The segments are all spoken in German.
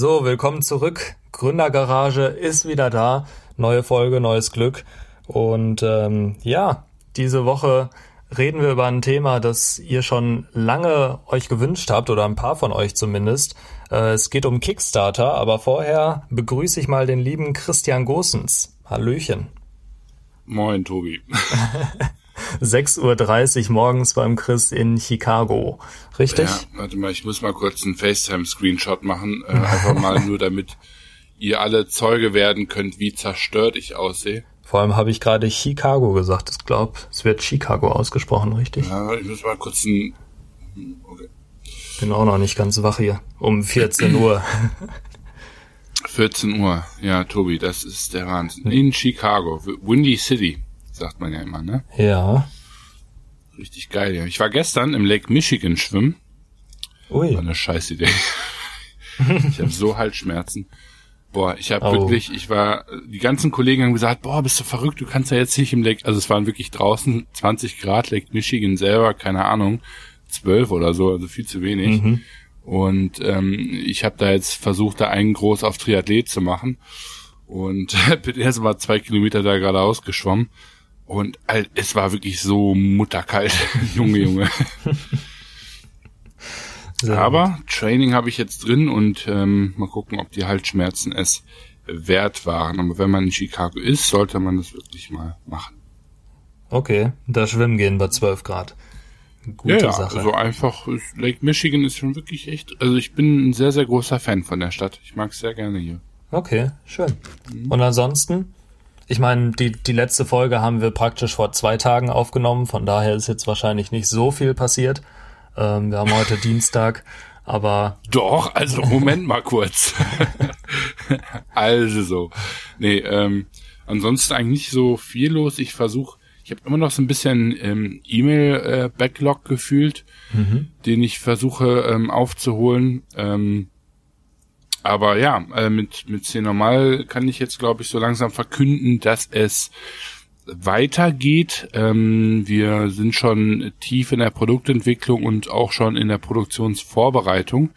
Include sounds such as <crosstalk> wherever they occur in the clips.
So, willkommen zurück. Gründergarage ist wieder da. Neue Folge, neues Glück. Und ähm, ja, diese Woche reden wir über ein Thema, das ihr schon lange euch gewünscht habt oder ein paar von euch zumindest. Äh, es geht um Kickstarter, aber vorher begrüße ich mal den lieben Christian Gosens. Hallöchen. Moin, Tobi. <laughs> 6.30 Uhr morgens beim Chris in Chicago. Richtig? Ja, warte mal, ich muss mal kurz einen FaceTime-Screenshot machen. Äh, einfach mal <laughs> nur, damit ihr alle Zeuge werden könnt, wie zerstört ich aussehe. Vor allem habe ich gerade Chicago gesagt. Ich glaube, es wird Chicago ausgesprochen, richtig? Ja, ich muss mal kurz ein... Okay. Bin auch noch nicht ganz wach hier. Um 14 Uhr. 14 Uhr. Ja, Tobi, das ist der Wahnsinn. In Chicago. Windy City sagt man ja immer, ne? Ja. Richtig geil, ja. Ich war gestern im Lake Michigan schwimmen. Ui. War eine scheiß Idee. <laughs> ich habe so Halsschmerzen. Boah, ich habe oh. wirklich, ich war, die ganzen Kollegen haben gesagt, boah, bist du verrückt, du kannst ja jetzt nicht im Lake, also es waren wirklich draußen 20 Grad, Lake Michigan selber, keine Ahnung, 12 oder so, also viel zu wenig. Mhm. Und ähm, ich habe da jetzt versucht, da einen groß auf Triathlet zu machen und <laughs> bin erst mal zwei Kilometer da geradeaus geschwommen und halt, es war wirklich so mutterkalt, <laughs> Junge, Junge. <laughs> Aber Training habe ich jetzt drin und ähm, mal gucken, ob die Halsschmerzen es wert waren. Aber wenn man in Chicago ist, sollte man das wirklich mal machen. Okay, da schwimmen gehen bei 12 Grad. Gute ja, Sache. Also einfach, Lake Michigan ist schon wirklich echt, also ich bin ein sehr, sehr großer Fan von der Stadt. Ich mag es sehr gerne hier. Okay, schön. Mhm. Und ansonsten? Ich meine, die, die letzte Folge haben wir praktisch vor zwei Tagen aufgenommen, von daher ist jetzt wahrscheinlich nicht so viel passiert. Ähm, wir haben heute Dienstag, aber. Doch, also Moment mal kurz. <laughs> also so. Nee, ähm, ansonsten eigentlich nicht so viel los. Ich versuche, ich habe immer noch so ein bisschen ähm, E-Mail-Backlog äh, gefühlt, mhm. den ich versuche ähm, aufzuholen. Ähm, aber ja, äh, mit, mit C normal kann ich jetzt, glaube ich, so langsam verkünden, dass es weitergeht. Ähm, wir sind schon tief in der Produktentwicklung und auch schon in der Produktionsvorbereitung.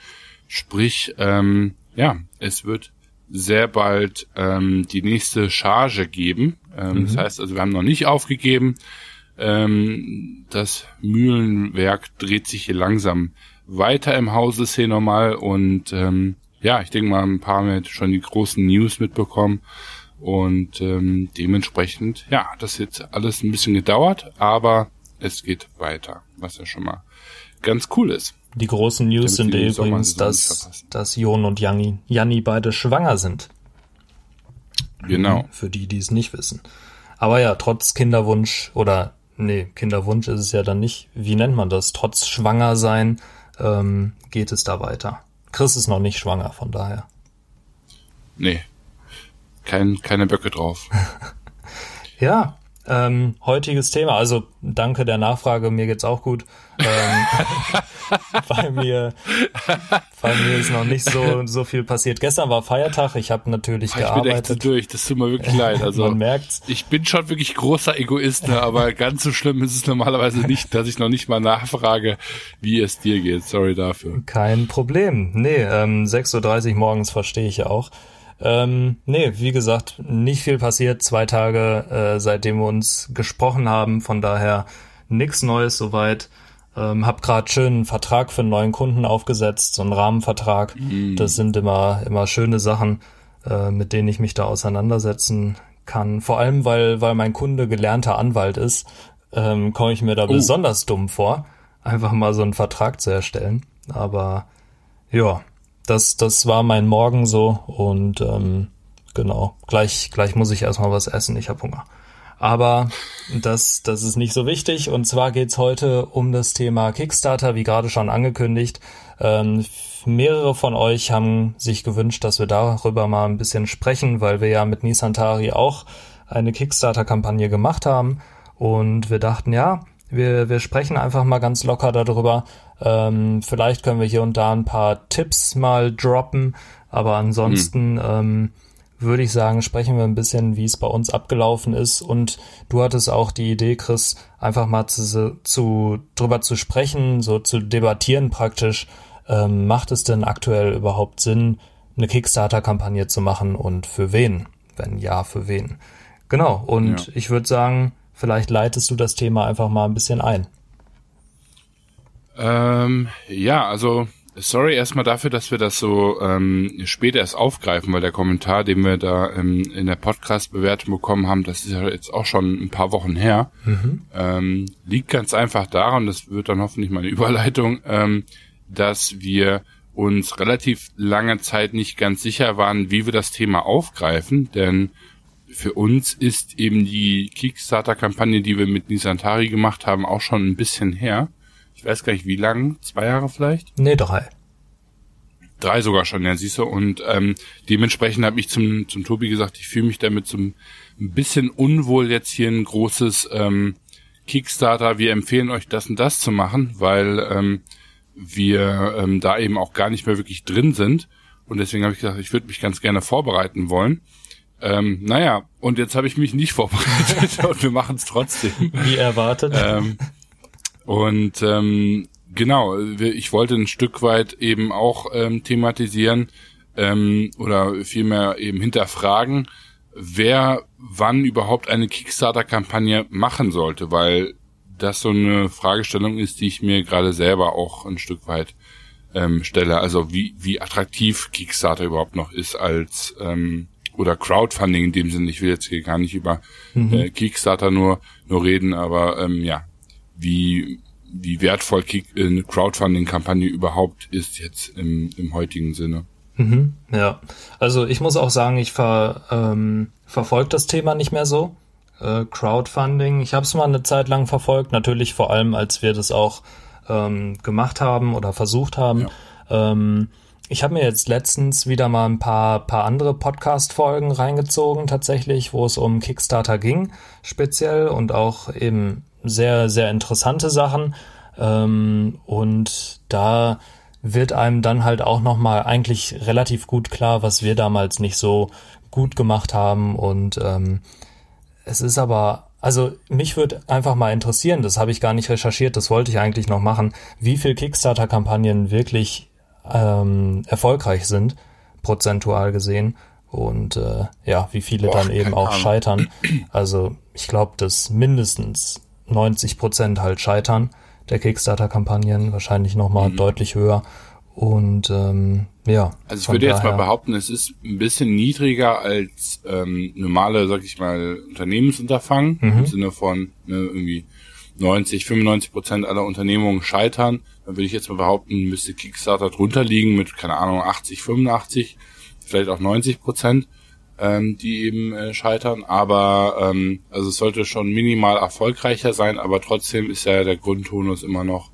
Sprich, ähm, ja, es wird sehr bald ähm, die nächste Charge geben. Ähm, mhm. Das heißt also, wir haben noch nicht aufgegeben. Ähm, das Mühlenwerk dreht sich hier langsam weiter im Hause C normal und ähm, ja, ich denke mal, ein paar haben schon die großen News mitbekommen. Und ähm, dementsprechend, ja, das jetzt alles ein bisschen gedauert, aber es geht weiter, was ja schon mal ganz cool ist. Die großen News sind übrigens, dass, dass Jon und Janni, Janni beide schwanger sind. Genau. Für die, die es nicht wissen. Aber ja, trotz Kinderwunsch oder nee, Kinderwunsch ist es ja dann nicht. Wie nennt man das? Trotz Schwangersein ähm, geht es da weiter. Chris ist noch nicht schwanger, von daher. Nee. Kein, keine Böcke drauf. <laughs> ja, ähm, heutiges Thema, also danke der Nachfrage, mir geht's auch gut. Ähm, <laughs> bei mir, bei mir ist noch nicht so so viel passiert. Gestern war Feiertag, ich habe natürlich ich gearbeitet. Ich bin echt so durch, das tut mir wirklich leid. <laughs> Also man merkt's. Ich bin schon wirklich großer Egoist, ne, aber ganz so schlimm ist es normalerweise nicht, dass ich noch nicht mal nachfrage, wie es dir geht. Sorry dafür. Kein Problem. Nee, ähm, 6.30 Uhr morgens verstehe ich ja auch. Ähm, nee, wie gesagt, nicht viel passiert. Zwei Tage, äh, seitdem wir uns gesprochen haben. Von daher nichts Neues soweit. Ähm, hab gerade schön einen Vertrag für einen neuen Kunden aufgesetzt, so einen Rahmenvertrag. Mhm. Das sind immer, immer schöne Sachen, äh, mit denen ich mich da auseinandersetzen kann. Vor allem, weil, weil mein Kunde gelernter Anwalt ist, ähm, komme ich mir da oh. besonders dumm vor, einfach mal so einen Vertrag zu erstellen. Aber ja, das, das war mein Morgen so und ähm, genau, gleich, gleich muss ich erstmal was essen, ich habe Hunger. Aber das, das ist nicht so wichtig. Und zwar geht's heute um das Thema Kickstarter, wie gerade schon angekündigt. Ähm, mehrere von euch haben sich gewünscht, dass wir darüber mal ein bisschen sprechen, weil wir ja mit Nisantari auch eine Kickstarter-Kampagne gemacht haben. Und wir dachten, ja, wir, wir sprechen einfach mal ganz locker darüber. Ähm, vielleicht können wir hier und da ein paar Tipps mal droppen, aber ansonsten mhm. ähm, würde ich sagen, sprechen wir ein bisschen, wie es bei uns abgelaufen ist. Und du hattest auch die Idee, Chris, einfach mal zu, zu drüber zu sprechen, so zu debattieren praktisch. Ähm, macht es denn aktuell überhaupt Sinn, eine Kickstarter-Kampagne zu machen und für wen? Wenn ja, für wen? Genau, und ja. ich würde sagen, vielleicht leitest du das Thema einfach mal ein bisschen ein. Ähm, ja, also sorry erstmal dafür, dass wir das so ähm, später erst aufgreifen, weil der Kommentar, den wir da ähm, in der Podcast-Bewertung bekommen haben, das ist ja jetzt auch schon ein paar Wochen her, mhm. ähm, liegt ganz einfach daran, das wird dann hoffentlich meine <laughs> Überleitung, ähm, dass wir uns relativ lange Zeit nicht ganz sicher waren, wie wir das Thema aufgreifen, denn für uns ist eben die Kickstarter-Kampagne, die wir mit Nisantari gemacht haben, auch schon ein bisschen her ich weiß gar nicht wie lang, zwei Jahre vielleicht? Nee, drei. Drei sogar schon, ja, siehst du. Und ähm, dementsprechend habe ich zum, zum Tobi gesagt, ich fühle mich damit so ein bisschen unwohl, jetzt hier ein großes ähm, Kickstarter, wir empfehlen euch das und das zu machen, weil ähm, wir ähm, da eben auch gar nicht mehr wirklich drin sind. Und deswegen habe ich gesagt, ich würde mich ganz gerne vorbereiten wollen. Ähm, naja, und jetzt habe ich mich nicht <laughs> vorbereitet und wir machen es trotzdem. Wie erwartet. Ähm, und ähm, genau, ich wollte ein Stück weit eben auch ähm, thematisieren ähm, oder vielmehr eben hinterfragen, wer wann überhaupt eine Kickstarter-Kampagne machen sollte, weil das so eine Fragestellung ist, die ich mir gerade selber auch ein Stück weit ähm, stelle. Also wie, wie attraktiv Kickstarter überhaupt noch ist als ähm, oder Crowdfunding in dem Sinne. Ich will jetzt hier gar nicht über mhm. äh, Kickstarter nur nur reden, aber ähm, ja, wie, wie wertvoll Kick, äh, eine Crowdfunding-Kampagne überhaupt ist jetzt im, im heutigen Sinne. Mhm, ja, also ich muss auch sagen, ich ver, ähm, verfolge das Thema nicht mehr so. Äh, Crowdfunding, ich habe es mal eine Zeit lang verfolgt, natürlich vor allem, als wir das auch ähm, gemacht haben oder versucht haben. Ja. Ähm, ich habe mir jetzt letztens wieder mal ein paar, paar andere Podcast-Folgen reingezogen, tatsächlich, wo es um Kickstarter ging, speziell und auch eben sehr, sehr interessante Sachen. Ähm, und da wird einem dann halt auch nochmal eigentlich relativ gut klar, was wir damals nicht so gut gemacht haben. Und ähm, es ist aber, also mich würde einfach mal interessieren, das habe ich gar nicht recherchiert, das wollte ich eigentlich noch machen, wie viel Kickstarter-Kampagnen wirklich ähm, erfolgreich sind, prozentual gesehen. Und äh, ja, wie viele Boah, dann eben auch scheitern. Also ich glaube, dass mindestens 90 Prozent halt scheitern der Kickstarter-Kampagnen, wahrscheinlich nochmal mhm. deutlich höher. Und ähm, ja. Also ich würde jetzt mal behaupten, es ist ein bisschen niedriger als ähm, normale, sag ich mal, Unternehmensunterfangen, mhm. im Sinne von ne, irgendwie 90, 95 Prozent aller Unternehmungen scheitern. Dann würde ich jetzt mal behaupten, müsste Kickstarter drunter liegen mit, keine Ahnung, 80, 85, vielleicht auch 90 Prozent ähm, die eben äh, scheitern. Aber ähm, also es sollte schon minimal erfolgreicher sein, aber trotzdem ist ja der Grundtonus immer noch,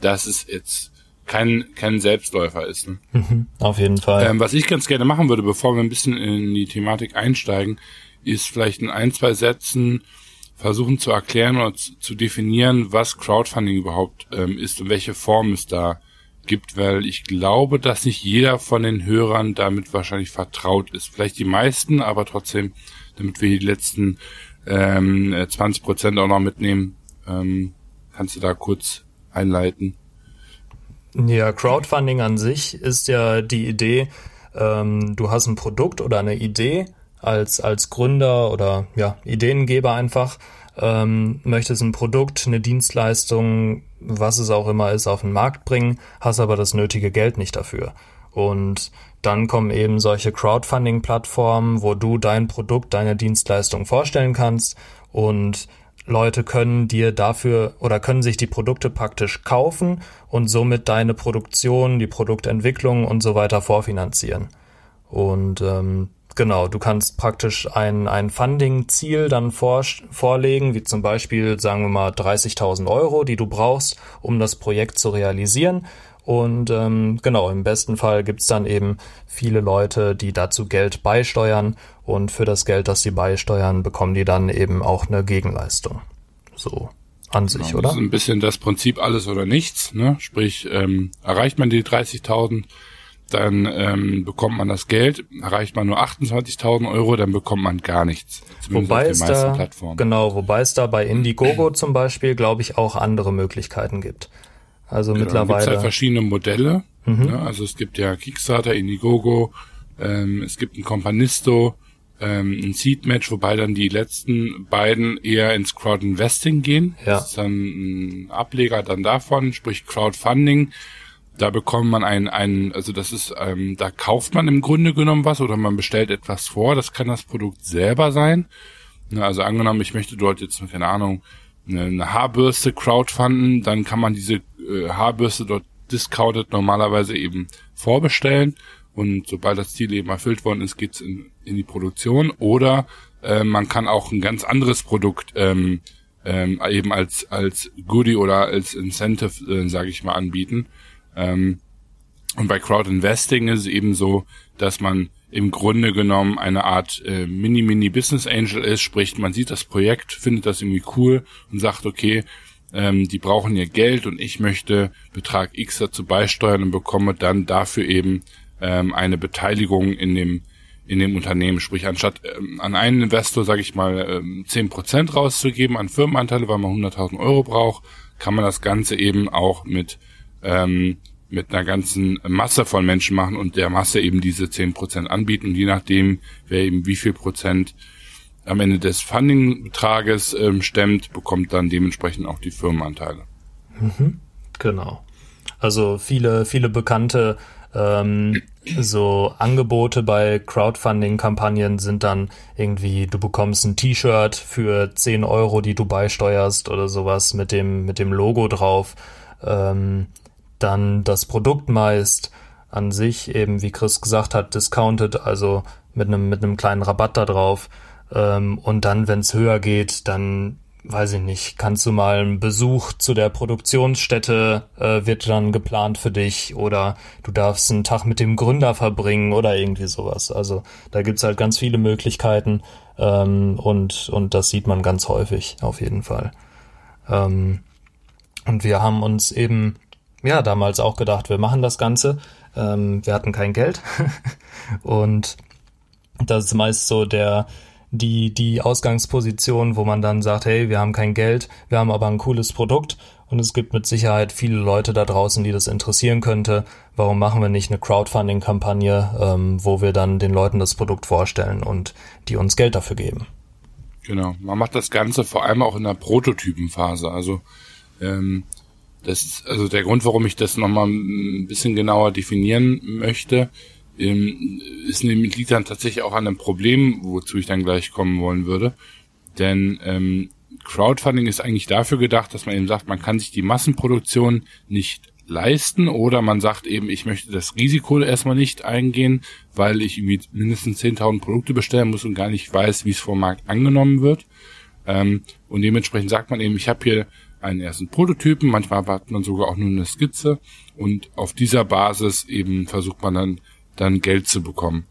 dass es jetzt kein, kein Selbstläufer ist. Ne? Mhm, auf jeden Fall. Ähm, was ich ganz gerne machen würde, bevor wir ein bisschen in die Thematik einsteigen, ist vielleicht in ein, zwei Sätzen versuchen zu erklären oder zu, definieren, was Crowdfunding überhaupt ähm, ist und welche Form es da gibt, weil ich glaube, dass nicht jeder von den Hörern damit wahrscheinlich vertraut ist. Vielleicht die meisten, aber trotzdem, damit wir die letzten ähm, 20 Prozent auch noch mitnehmen, ähm, kannst du da kurz einleiten? Ja, Crowdfunding an sich ist ja die Idee, ähm, du hast ein Produkt oder eine Idee als, als Gründer oder ja, Ideengeber einfach ähm, möchtest ein Produkt, eine Dienstleistung, was es auch immer ist, auf den Markt bringen, hast aber das nötige Geld nicht dafür. Und dann kommen eben solche Crowdfunding-Plattformen, wo du dein Produkt, deine Dienstleistung vorstellen kannst und Leute können dir dafür oder können sich die Produkte praktisch kaufen und somit deine Produktion, die Produktentwicklung und so weiter vorfinanzieren. Und ähm, Genau, du kannst praktisch ein, ein Funding-Ziel dann vor, vorlegen, wie zum Beispiel, sagen wir mal, 30.000 Euro, die du brauchst, um das Projekt zu realisieren. Und ähm, genau, im besten Fall gibt's dann eben viele Leute, die dazu Geld beisteuern und für das Geld, das sie beisteuern, bekommen die dann eben auch eine Gegenleistung. So an sich, genau, oder? Das ist ein bisschen das Prinzip alles oder nichts. Ne? Sprich, ähm, erreicht man die 30.000, dann ähm, bekommt man das Geld. Erreicht man nur 28.000 Euro, dann bekommt man gar nichts. Wobei es da, Plattformen. genau, wobei es da bei Indiegogo <clears throat> zum Beispiel, glaube ich, auch andere Möglichkeiten gibt. Also ja, mittlerweile. Es halt verschiedene Modelle. Mhm. Ja, also es gibt ja Kickstarter, Indiegogo, Ähm, es gibt ein Companisto, ähm, ein Seed Match, wobei dann die letzten beiden eher ins Crowd Investing gehen. Ja. Das ist dann ein Ableger dann davon, sprich Crowdfunding. Da bekommt man einen, einen, also das ist, ähm, da kauft man im Grunde genommen was oder man bestellt etwas vor. Das kann das Produkt selber sein. Also angenommen, ich möchte dort jetzt, keine Ahnung, eine Haarbürste crowdfunden, dann kann man diese äh, Haarbürste dort discounted normalerweise eben vorbestellen und sobald das Ziel eben erfüllt worden ist, geht's in, in die Produktion oder äh, man kann auch ein ganz anderes Produkt ähm, ähm, eben als als Goodie oder als Incentive, äh, sage ich mal, anbieten. Ähm, und bei Crowd Investing ist es eben so, dass man im Grunde genommen eine Art äh, Mini-Mini-Business Angel ist, sprich, man sieht das Projekt, findet das irgendwie cool und sagt, okay, ähm, die brauchen ihr Geld und ich möchte Betrag X dazu beisteuern und bekomme dann dafür eben ähm, eine Beteiligung in dem in dem Unternehmen. Sprich, anstatt ähm, an einen Investor, sage ich mal, ähm, zehn Prozent rauszugeben an Firmenanteile, weil man 100.000 Euro braucht, kann man das Ganze eben auch mit ähm, mit einer ganzen Masse von Menschen machen und der Masse eben diese zehn Prozent anbieten. Und je nachdem, wer eben wie viel Prozent am Ende des Funding-Betrages ähm, stemmt, bekommt dann dementsprechend auch die Firmenanteile. Mhm, genau. Also viele, viele bekannte ähm, so Angebote bei Crowdfunding-Kampagnen sind dann irgendwie, du bekommst ein T-Shirt für 10 Euro, die du beisteuerst oder sowas mit dem, mit dem Logo drauf. Ähm, dann das Produkt meist an sich eben, wie Chris gesagt hat, discounted, also mit einem, mit einem kleinen Rabatt da drauf. Ähm, und dann, wenn es höher geht, dann weiß ich nicht, kannst du mal einen Besuch zu der Produktionsstätte äh, wird dann geplant für dich oder du darfst einen Tag mit dem Gründer verbringen oder irgendwie sowas. Also da gibt's halt ganz viele Möglichkeiten ähm, und, und das sieht man ganz häufig auf jeden Fall. Ähm, und wir haben uns eben ja damals auch gedacht, wir machen das Ganze. Ähm, wir hatten kein Geld <laughs> und das ist meist so der die, die Ausgangsposition, wo man dann sagt, hey, wir haben kein Geld, wir haben aber ein cooles Produkt und es gibt mit Sicherheit viele Leute da draußen, die das interessieren könnte. Warum machen wir nicht eine Crowdfunding-Kampagne, ähm, wo wir dann den Leuten das Produkt vorstellen und die uns Geld dafür geben? Genau, man macht das Ganze vor allem auch in der Prototypenphase. Also ähm, das also der Grund, warum ich das nochmal ein bisschen genauer definieren möchte ähm, ist nämlich liegt dann tatsächlich auch an einem Problem, wozu ich dann gleich kommen wollen würde. Denn ähm, Crowdfunding ist eigentlich dafür gedacht, dass man eben sagt, man kann sich die Massenproduktion nicht leisten oder man sagt eben, ich möchte das Risiko erstmal nicht eingehen, weil ich irgendwie mindestens 10.000 Produkte bestellen muss und gar nicht weiß, wie es vom Markt angenommen wird. Ähm, und dementsprechend sagt man eben, ich habe hier einen ersten Prototypen, manchmal hat man sogar auch nur eine Skizze und auf dieser Basis eben versucht man dann dann Geld zu bekommen.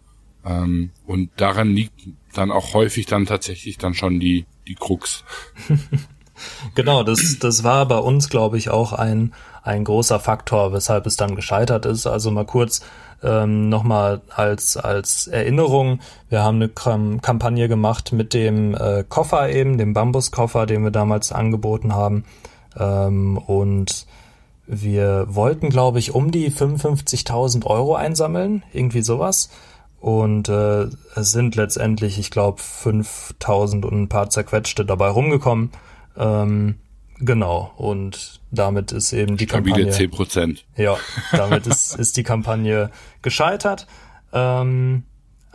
Ähm, und daran liegt dann auch häufig dann tatsächlich dann schon die, die Krux. <laughs> genau, das, das war bei uns, glaube ich, auch ein, ein großer Faktor, weshalb es dann gescheitert ist. Also mal kurz ähm, nochmal als, als Erinnerung. Wir haben eine Kam Kampagne gemacht mit dem äh, Koffer eben, dem Bambuskoffer, den wir damals angeboten haben. Ähm, und wir wollten, glaube ich, um die 55.000 Euro einsammeln, irgendwie sowas. Und äh, es sind letztendlich, ich glaube, 5.000 und ein paar zerquetschte dabei rumgekommen. Ähm, genau. Und damit ist eben die Stabile Kampagne. 10 Prozent. Ja, damit ist, <laughs> ist die Kampagne gescheitert. Ähm,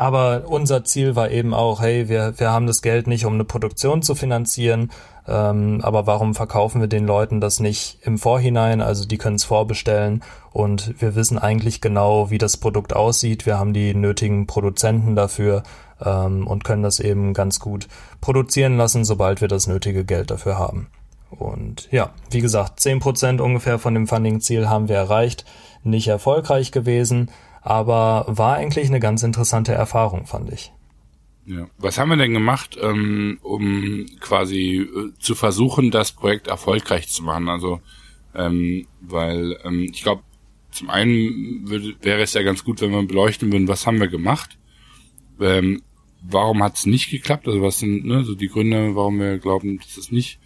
aber unser Ziel war eben auch, hey, wir, wir haben das Geld nicht, um eine Produktion zu finanzieren, ähm, aber warum verkaufen wir den Leuten das nicht im Vorhinein? Also die können es vorbestellen und wir wissen eigentlich genau, wie das Produkt aussieht. Wir haben die nötigen Produzenten dafür ähm, und können das eben ganz gut produzieren lassen, sobald wir das nötige Geld dafür haben. Und ja, wie gesagt, zehn Prozent ungefähr von dem Funding-Ziel haben wir erreicht. Nicht erfolgreich gewesen, aber war eigentlich eine ganz interessante Erfahrung, fand ich. Ja. Was haben wir denn gemacht, ähm, um quasi äh, zu versuchen, das Projekt erfolgreich zu machen? Also, ähm, weil ähm, ich glaube, zum einen würde, wäre es ja ganz gut, wenn wir beleuchten würden, was haben wir gemacht? Ähm, warum hat es nicht geklappt? Also was sind ne, so die Gründe, warum wir glauben, dass es nicht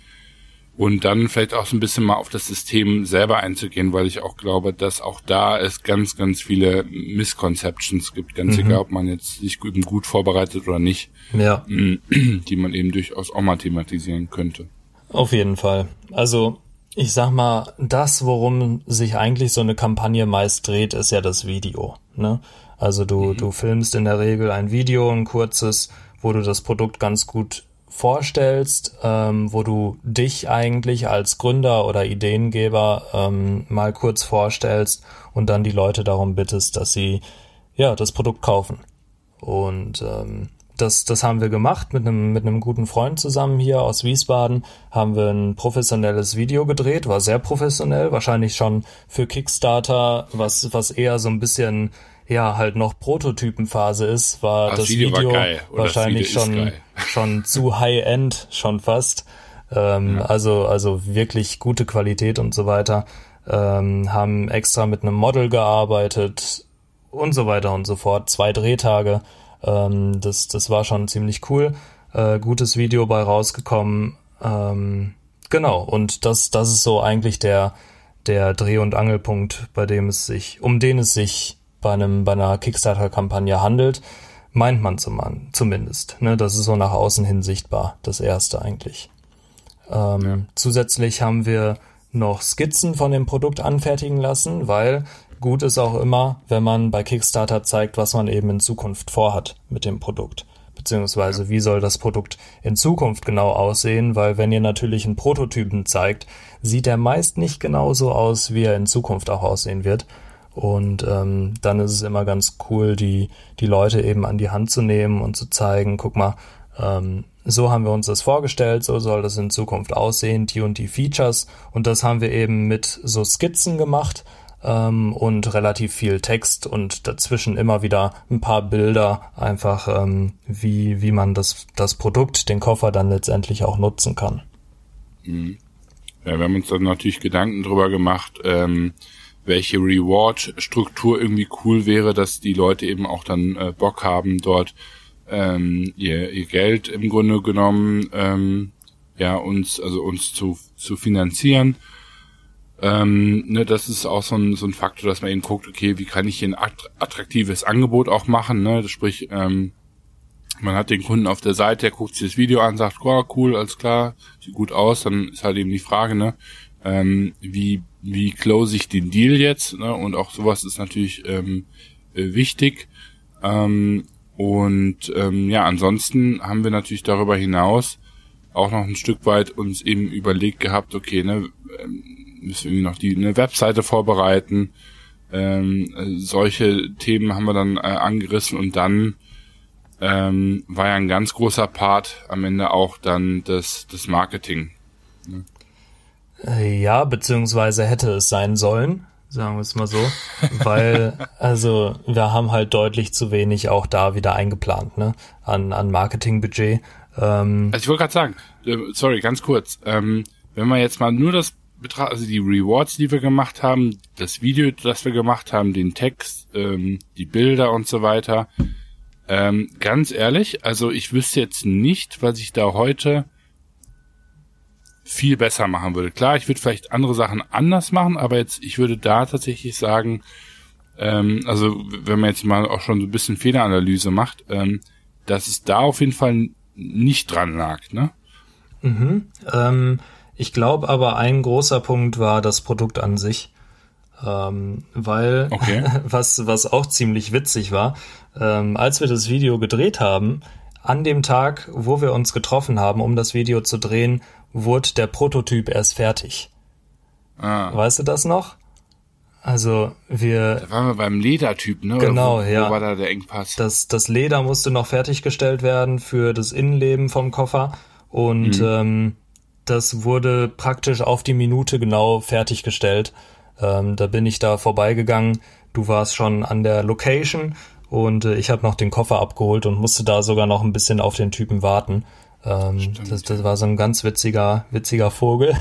und dann vielleicht auch so ein bisschen mal auf das System selber einzugehen, weil ich auch glaube, dass auch da es ganz, ganz viele Misconceptions gibt, ganz mhm. egal, ob man jetzt sich gut, gut vorbereitet oder nicht, ja. <clears throat> die man eben durchaus auch mal thematisieren könnte. Auf jeden Fall. Also ich sag mal, das, worum sich eigentlich so eine Kampagne meist dreht, ist ja das Video. Ne? Also du, mhm. du filmst in der Regel ein Video, ein kurzes, wo du das Produkt ganz gut vorstellst, ähm, wo du dich eigentlich als Gründer oder Ideengeber ähm, mal kurz vorstellst und dann die Leute darum bittest, dass sie ja das Produkt kaufen. Und ähm, das, das haben wir gemacht mit einem, mit einem guten Freund zusammen hier aus Wiesbaden. Haben wir ein professionelles Video gedreht, war sehr professionell, wahrscheinlich schon für Kickstarter, was, was eher so ein bisschen ja halt noch Prototypenphase ist, war das, das Video, Video war wahrscheinlich schon <laughs> schon zu High End schon fast. Ähm, ja. Also also wirklich gute Qualität und so weiter. Ähm, haben extra mit einem Model gearbeitet und so weiter und so fort. Zwei Drehtage. Ähm, das das war schon ziemlich cool. Äh, gutes Video bei rausgekommen. Ähm, genau und das das ist so eigentlich der der Dreh- und Angelpunkt, bei dem es sich, um den es sich bei einem bei einer Kickstarter-Kampagne handelt, meint man zum, zumindest. Ne? Das ist so nach außen hin sichtbar, das erste eigentlich. Ähm, ja. Zusätzlich haben wir noch Skizzen von dem Produkt anfertigen lassen, weil gut ist auch immer, wenn man bei Kickstarter zeigt, was man eben in Zukunft vorhat mit dem Produkt. Beziehungsweise wie soll das Produkt in Zukunft genau aussehen, weil wenn ihr natürlich einen Prototypen zeigt, sieht er meist nicht genauso aus, wie er in Zukunft auch aussehen wird. Und ähm, dann ist es immer ganz cool, die, die Leute eben an die Hand zu nehmen und zu zeigen, guck mal, ähm, so haben wir uns das vorgestellt, so soll das in Zukunft aussehen, die und die Features. Und das haben wir eben mit so Skizzen gemacht ähm, und relativ viel Text und dazwischen immer wieder ein paar Bilder, einfach ähm, wie, wie man das, das Produkt, den Koffer dann letztendlich auch nutzen kann. Mhm. Ja, wir haben uns dann natürlich Gedanken drüber gemacht, ähm, welche Reward-Struktur irgendwie cool wäre, dass die Leute eben auch dann äh, Bock haben, dort ähm, ihr, ihr Geld im Grunde genommen ähm, ja uns also uns zu zu finanzieren. Ähm, ne, das ist auch so ein, so ein Faktor, dass man eben guckt, okay, wie kann ich hier ein attraktives Angebot auch machen, ne? Sprich, ähm, man hat den Kunden auf der Seite, der guckt sich das Video an, sagt, oh, cool, alles klar, sieht gut aus, dann ist halt eben die Frage, ne, ähm, wie wie close ich den Deal jetzt, ne? Und auch sowas ist natürlich ähm, äh, wichtig. Ähm, und ähm, ja, ansonsten haben wir natürlich darüber hinaus auch noch ein Stück weit uns eben überlegt gehabt, okay, ne, ähm, müssen wir noch die eine Webseite vorbereiten. Ähm, äh, solche Themen haben wir dann äh, angerissen und dann ähm, war ja ein ganz großer Part am Ende auch dann das, das Marketing. Ne? Ja, beziehungsweise hätte es sein sollen, sagen wir es mal so, weil <laughs> also wir haben halt deutlich zu wenig auch da wieder eingeplant, ne, an an Marketingbudget. Ähm, also ich wollte gerade sagen, äh, sorry, ganz kurz, ähm, wenn man jetzt mal nur das betrachtet, also die Rewards, die wir gemacht haben, das Video, das wir gemacht haben, den Text, ähm, die Bilder und so weiter, ähm, ganz ehrlich, also ich wüsste jetzt nicht, was ich da heute viel besser machen würde. Klar, ich würde vielleicht andere Sachen anders machen, aber jetzt, ich würde da tatsächlich sagen, ähm, also wenn man jetzt mal auch schon so ein bisschen Fehleranalyse macht, ähm, dass es da auf jeden Fall nicht dran lag, ne? Mhm. Ähm, ich glaube aber ein großer Punkt war das Produkt an sich. Ähm, weil okay. <laughs> was, was auch ziemlich witzig war, ähm, als wir das Video gedreht haben, an dem Tag, wo wir uns getroffen haben, um das Video zu drehen, wurde der Prototyp erst fertig. Ah. Weißt du das noch? Also wir. Da waren wir beim Ledertyp, ne? Genau, wo, ja. Wo war da der Engpass? Das, das Leder musste noch fertiggestellt werden für das Innenleben vom Koffer und mhm. ähm, das wurde praktisch auf die Minute genau fertiggestellt. Ähm, da bin ich da vorbeigegangen. Du warst schon an der Location und äh, ich habe noch den Koffer abgeholt und musste da sogar noch ein bisschen auf den Typen warten. Ähm, das, das war so ein ganz witziger, witziger Vogel.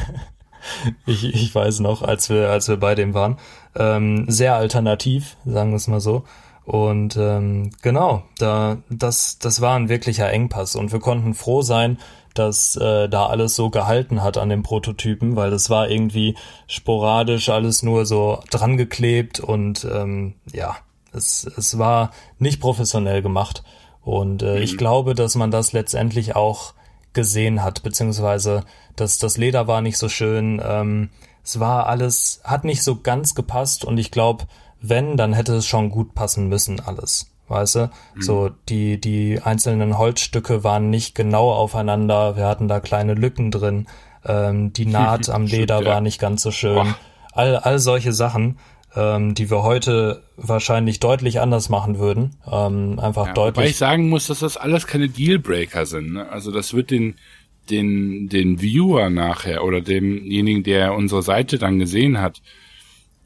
<laughs> ich, ich weiß noch, als wir, als wir bei dem waren. Ähm, sehr alternativ, sagen wir es mal so. Und ähm, genau, da das das war ein wirklicher Engpass und wir konnten froh sein, dass äh, da alles so gehalten hat an dem Prototypen, weil es war irgendwie sporadisch alles nur so dran geklebt und ähm, ja, es, es war nicht professionell gemacht. Und äh, mhm. ich glaube, dass man das letztendlich auch gesehen hat, beziehungsweise dass das Leder war nicht so schön. Ähm, es war alles, hat nicht so ganz gepasst und ich glaube, wenn, dann hätte es schon gut passen müssen, alles. Weißt du? Mhm. So, die, die einzelnen Holzstücke waren nicht genau aufeinander, wir hatten da kleine Lücken drin, ähm, die <laughs> Naht am Leder Stimmt, ja. war nicht ganz so schön. All, all solche Sachen, ähm, die wir heute wahrscheinlich deutlich anders machen würden. Ähm, einfach ja, deutlich. Weil ich sagen muss, dass das alles keine Dealbreaker sind. Ne? Also das wird den, den, den Viewer nachher oder demjenigen, der unsere Seite dann gesehen hat,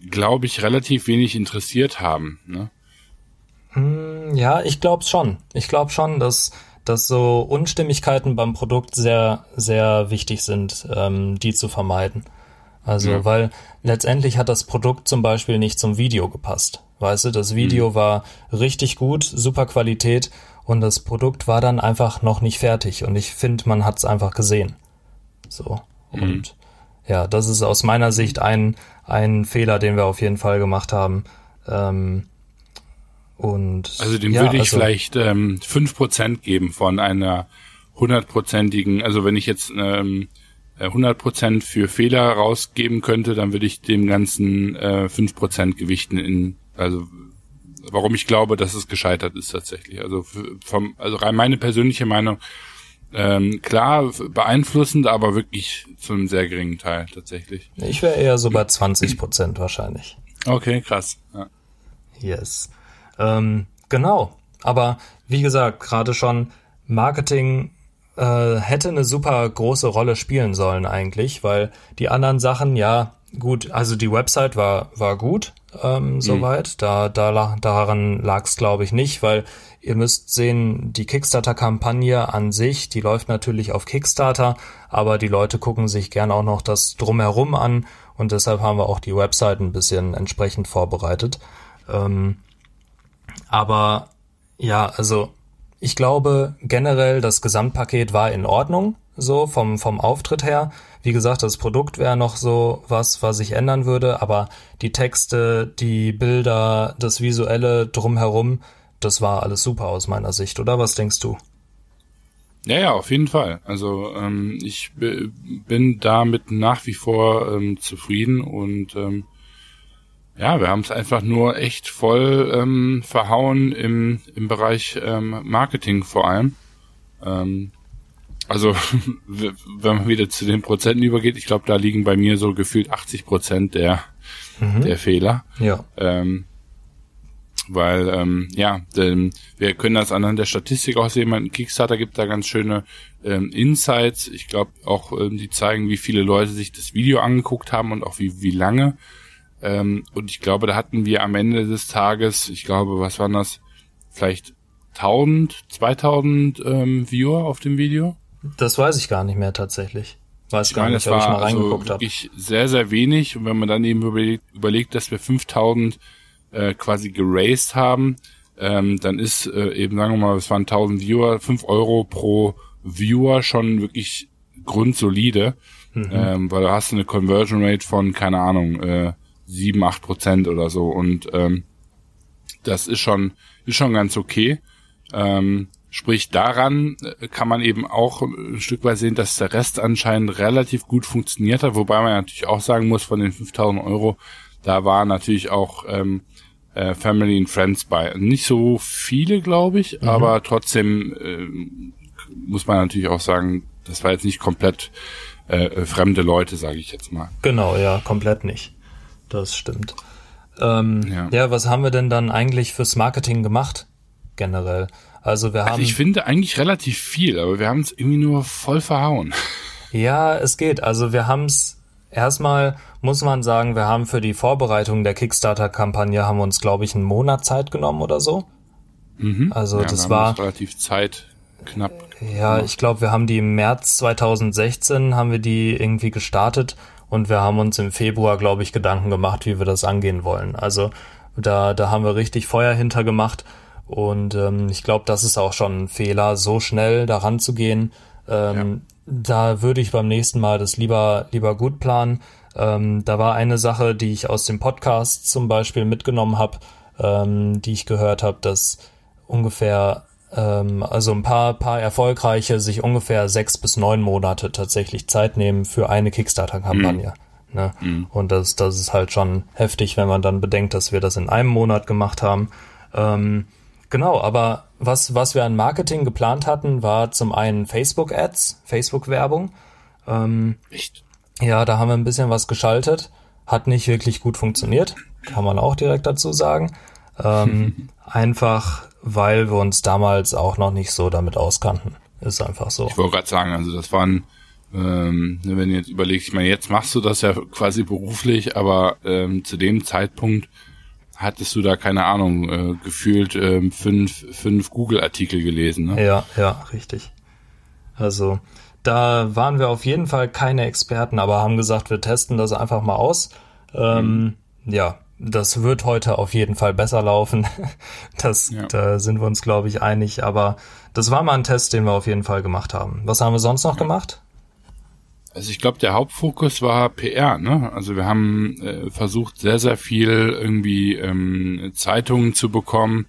glaube ich, relativ wenig interessiert haben. Ne? Hm, ja, ich glaube schon. Ich glaube schon, dass, dass so Unstimmigkeiten beim Produkt sehr, sehr wichtig sind, ähm, die zu vermeiden. Also, ja. weil letztendlich hat das Produkt zum Beispiel nicht zum Video gepasst. Weißt du, das Video mhm. war richtig gut, super Qualität und das Produkt war dann einfach noch nicht fertig und ich finde, man hat es einfach gesehen. So. Mhm. Und ja, das ist aus meiner Sicht ein, ein Fehler, den wir auf jeden Fall gemacht haben. Ähm, und also dem ja, würde ich also, vielleicht ähm, 5% geben von einer hundertprozentigen, also wenn ich jetzt ähm, 100% für Fehler rausgeben könnte, dann würde ich dem Ganzen äh, 5% gewichten in, also warum ich glaube, dass es gescheitert ist tatsächlich. Also vom, also rein meine persönliche Meinung, ähm, klar beeinflussend, aber wirklich zu einem sehr geringen Teil tatsächlich. Ich wäre eher so bei 20 Prozent wahrscheinlich. Okay, krass. Ja. Yes. Ähm, genau. Aber wie gesagt, gerade schon Marketing äh, hätte eine super große Rolle spielen sollen eigentlich, weil die anderen Sachen, ja, gut, also die Website war, war gut, ähm, mhm. soweit. Da, da, daran lag es, glaube ich, nicht, weil ihr müsst sehen, die Kickstarter-Kampagne an sich, die läuft natürlich auf Kickstarter, aber die Leute gucken sich gern auch noch das drumherum an und deshalb haben wir auch die Website ein bisschen entsprechend vorbereitet. Ähm, aber ja, also ich glaube generell, das Gesamtpaket war in Ordnung, so vom, vom Auftritt her. Wie gesagt, das Produkt wäre noch so was, was ich ändern würde, aber die Texte, die Bilder, das Visuelle drumherum, das war alles super aus meiner Sicht, oder? Was denkst du? Ja, ja, auf jeden Fall. Also ähm, ich bin damit nach wie vor ähm, zufrieden und ähm, ja, wir haben es einfach nur echt voll ähm, verhauen im, im Bereich ähm, Marketing vor allem. Ähm, also <laughs> wenn man wieder zu den Prozenten übergeht, ich glaube, da liegen bei mir so gefühlt 80 Prozent der, mhm. der Fehler. Ja. Ähm, weil, ähm, ja, denn wir können das anhand der Statistik auch sehen. Mein Kickstarter gibt da ganz schöne ähm, Insights. Ich glaube auch, ähm, die zeigen, wie viele Leute sich das Video angeguckt haben und auch wie, wie lange. Ähm, und ich glaube, da hatten wir am Ende des Tages, ich glaube, was waren das? Vielleicht 1000, 2000 ähm, Viewer auf dem Video? Das weiß ich gar nicht mehr tatsächlich. Weiß ich gar meine, nicht, ob ich mal also reingeguckt also wirklich hab. sehr, sehr wenig. Und wenn man dann eben überlegt, überlegt dass wir 5000 äh, quasi geraced haben, ähm, dann ist äh, eben, sagen wir mal, es waren 1000 Viewer, 5 Euro pro Viewer schon wirklich grundsolide. Mhm. Ähm, weil da hast du eine Conversion Rate von, keine Ahnung, äh, sieben, acht Prozent oder so. Und ähm, das ist schon, ist schon ganz okay. Ähm, sprich, daran äh, kann man eben auch ein Stück weit sehen, dass der Rest anscheinend relativ gut funktioniert hat, wobei man natürlich auch sagen muss, von den 5000 Euro, da waren natürlich auch ähm, äh, Family and Friends bei. Nicht so viele, glaube ich, mhm. aber trotzdem äh, muss man natürlich auch sagen, das war jetzt nicht komplett äh, fremde Leute, sage ich jetzt mal. Genau, ja, komplett nicht das stimmt. Ähm, ja. ja. was haben wir denn dann eigentlich fürs Marketing gemacht? Generell. Also wir also haben. Also ich finde eigentlich relativ viel, aber wir haben es irgendwie nur voll verhauen. Ja, es geht. Also wir haben es erstmal, muss man sagen, wir haben für die Vorbereitung der Kickstarter-Kampagne haben wir uns, glaube ich, einen Monat Zeit genommen oder so. Mhm. Also ja, das war relativ Zeit knapp. Ja, ich glaube, wir haben die im März 2016 haben wir die irgendwie gestartet und wir haben uns im Februar, glaube ich, Gedanken gemacht, wie wir das angehen wollen. Also Da, da haben wir richtig Feuer hinter gemacht. Und ähm, ich glaube, das ist auch schon ein Fehler, so schnell daran zu gehen. Ähm, ja. Da würde ich beim nächsten Mal das lieber, lieber gut planen. Ähm, da war eine Sache, die ich aus dem Podcast zum Beispiel mitgenommen habe, ähm, die ich gehört habe, dass ungefähr, also ein paar, paar Erfolgreiche sich ungefähr sechs bis neun Monate tatsächlich Zeit nehmen für eine Kickstarter-Kampagne. Mhm. Ne? Mhm. Und das, das ist halt schon heftig, wenn man dann bedenkt, dass wir das in einem Monat gemacht haben. Ähm, genau, aber was, was wir an Marketing geplant hatten, war zum einen Facebook-Ads, Facebook-Werbung. Ähm, Echt? Ja, da haben wir ein bisschen was geschaltet. Hat nicht wirklich gut funktioniert, kann man auch direkt dazu sagen. Ähm, <laughs> einfach, weil wir uns damals auch noch nicht so damit auskannten. Ist einfach so. Ich wollte gerade sagen, also das waren, ähm, ne, wenn du jetzt überlegst, ich meine, jetzt machst du das ja quasi beruflich, aber ähm, zu dem Zeitpunkt hattest du da keine Ahnung, äh, gefühlt ähm, fünf, fünf Google-Artikel gelesen. Ne? Ja, ja, richtig. Also da waren wir auf jeden Fall keine Experten, aber haben gesagt, wir testen das einfach mal aus. Ähm, mhm. Ja, das wird heute auf jeden Fall besser laufen. <laughs> Das, ja. Da sind wir uns, glaube ich, einig. Aber das war mal ein Test, den wir auf jeden Fall gemacht haben. Was haben wir sonst noch ja. gemacht? Also ich glaube, der Hauptfokus war PR. Ne? Also wir haben äh, versucht, sehr, sehr viel irgendwie ähm, Zeitungen zu bekommen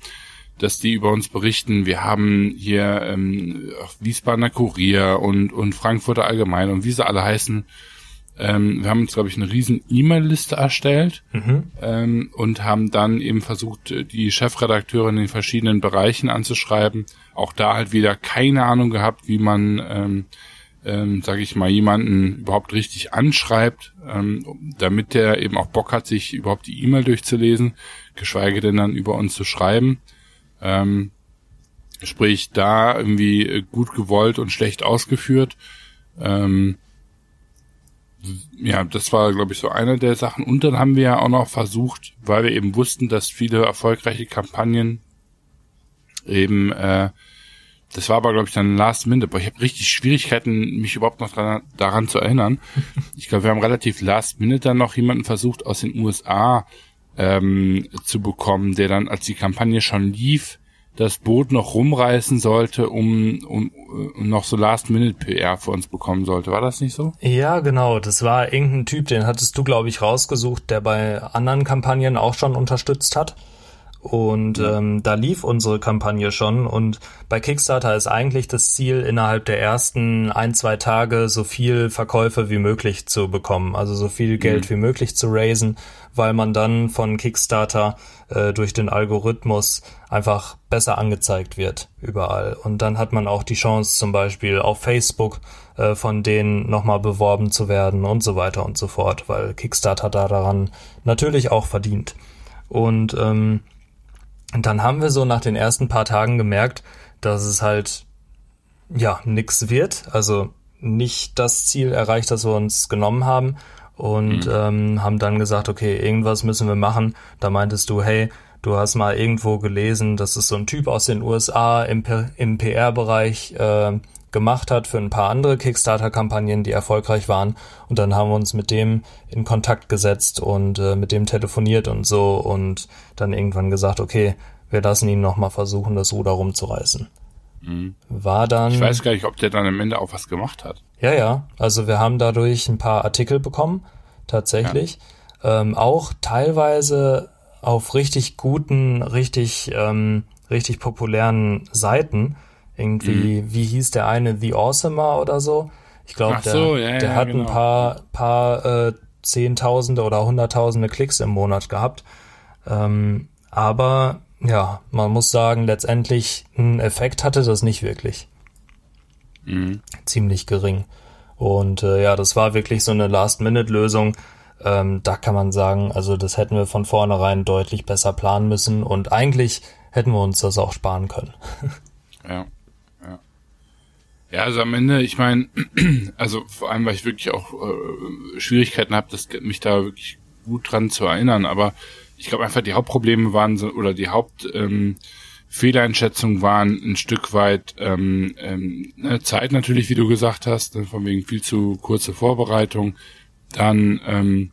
dass die über uns berichten. Wir haben hier ähm, Wiesbadener Kurier und, und Frankfurter Allgemein und wie sie alle heißen. Ähm, wir haben uns, glaube ich, eine riesen E-Mail-Liste erstellt mhm. ähm, und haben dann eben versucht, die Chefredakteure in den verschiedenen Bereichen anzuschreiben. Auch da halt wieder keine Ahnung gehabt, wie man, ähm, ähm, sage ich mal, jemanden überhaupt richtig anschreibt, ähm, damit der eben auch Bock hat, sich überhaupt die E-Mail durchzulesen, geschweige denn dann über uns zu schreiben. Ähm, sprich, da irgendwie gut gewollt und schlecht ausgeführt. Ähm, ja, das war, glaube ich, so eine der Sachen. Und dann haben wir ja auch noch versucht, weil wir eben wussten, dass viele erfolgreiche Kampagnen eben, äh, das war aber, glaube ich, dann Last Minute. Aber ich habe richtig Schwierigkeiten, mich überhaupt noch daran, daran zu erinnern. Ich glaube, wir haben relativ Last Minute dann noch jemanden versucht aus den USA ähm, zu bekommen, der dann, als die Kampagne schon lief, das Boot noch rumreißen sollte, um, um, um noch so Last-Minute-PR für uns bekommen sollte. War das nicht so? Ja, genau. Das war irgendein Typ, den hattest du, glaube ich, rausgesucht, der bei anderen Kampagnen auch schon unterstützt hat. Und ähm, da lief unsere Kampagne schon. Und bei Kickstarter ist eigentlich das Ziel, innerhalb der ersten ein, zwei Tage so viel Verkäufe wie möglich zu bekommen. Also so viel Geld mhm. wie möglich zu raisen, weil man dann von Kickstarter äh, durch den Algorithmus einfach besser angezeigt wird überall. Und dann hat man auch die Chance, zum Beispiel auf Facebook äh, von denen nochmal beworben zu werden und so weiter und so fort, weil Kickstarter da daran natürlich auch verdient. Und ähm, dann haben wir so nach den ersten paar Tagen gemerkt, dass es halt ja nix wird, also nicht das Ziel erreicht, das wir uns genommen haben und mhm. ähm, haben dann gesagt, okay, irgendwas müssen wir machen. Da meintest du, hey, du hast mal irgendwo gelesen, dass es so ein Typ aus den USA im, im PR-Bereich äh, gemacht hat für ein paar andere Kickstarter-Kampagnen, die erfolgreich waren. Und dann haben wir uns mit dem in Kontakt gesetzt und äh, mit dem telefoniert und so und dann irgendwann gesagt, okay, wir lassen ihn nochmal versuchen, das Ruder rumzureißen. Mhm. War dann. Ich weiß gar nicht, ob der dann am Ende auch was gemacht hat. Ja, ja. Also wir haben dadurch ein paar Artikel bekommen, tatsächlich. Ja. Ähm, auch teilweise auf richtig guten, richtig, ähm, richtig populären Seiten irgendwie, mhm. wie hieß der eine, The Awesomer oder so? Ich glaube, der, so, ja, der ja, hat genau. ein paar, paar äh, Zehntausende oder Hunderttausende Klicks im Monat gehabt. Ähm, aber ja, man muss sagen, letztendlich einen Effekt hatte das nicht wirklich. Mhm. Ziemlich gering. Und äh, ja, das war wirklich so eine Last-Minute-Lösung. Ähm, da kann man sagen, also das hätten wir von vornherein deutlich besser planen müssen und eigentlich hätten wir uns das auch sparen können. ja. Ja, also am Ende, ich meine, <clears throat> also vor allem, weil ich wirklich auch äh, Schwierigkeiten habe, mich da wirklich gut dran zu erinnern, aber ich glaube einfach, die Hauptprobleme waren oder die Hauptfehleinschätzung ähm, waren ein Stück weit ähm, ähm, ne, Zeit natürlich, wie du gesagt hast, ne, von wegen viel zu kurze Vorbereitung, dann ähm,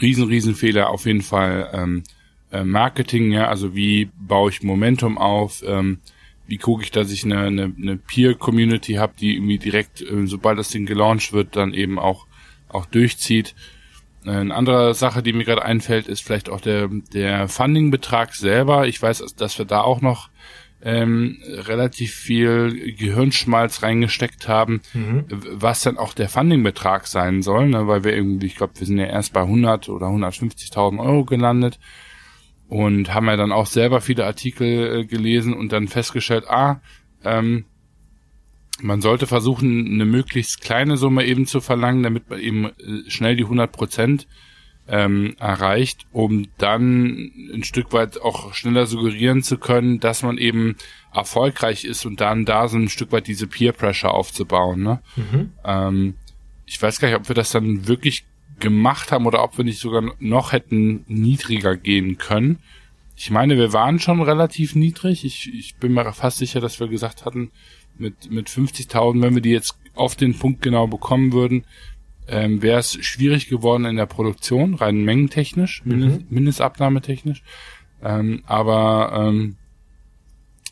riesen, riesen Fehler auf jeden Fall ähm, äh, Marketing, ja, also wie baue ich Momentum auf, ähm, wie gucke ich, dass ich eine, eine, eine Peer-Community habe, die irgendwie direkt, äh, sobald das Ding gelauncht wird, dann eben auch, auch durchzieht. Eine andere Sache, die mir gerade einfällt, ist vielleicht auch der, der Funding-Betrag selber. Ich weiß, dass wir da auch noch ähm, relativ viel Gehirnschmalz reingesteckt haben, mhm. was dann auch der Funding-Betrag sein soll, ne? weil wir irgendwie, ich glaube, wir sind ja erst bei 100 oder 150.000 Euro gelandet und haben ja dann auch selber viele Artikel äh, gelesen und dann festgestellt, ah, ähm, man sollte versuchen, eine möglichst kleine Summe eben zu verlangen, damit man eben äh, schnell die 100 Prozent ähm, erreicht, um dann ein Stück weit auch schneller suggerieren zu können, dass man eben erfolgreich ist und dann da so ein Stück weit diese Peer Pressure aufzubauen. Ne? Mhm. Ähm, ich weiß gar nicht, ob wir das dann wirklich gemacht haben oder ob wir nicht sogar noch hätten niedriger gehen können. Ich meine, wir waren schon relativ niedrig. Ich, ich bin mir fast sicher, dass wir gesagt hatten, mit, mit 50.000, wenn wir die jetzt auf den Punkt genau bekommen würden, ähm, wäre es schwierig geworden in der Produktion, rein mengentechnisch, Mindest, mhm. Mindestabnahmetechnisch. Ähm, aber ähm,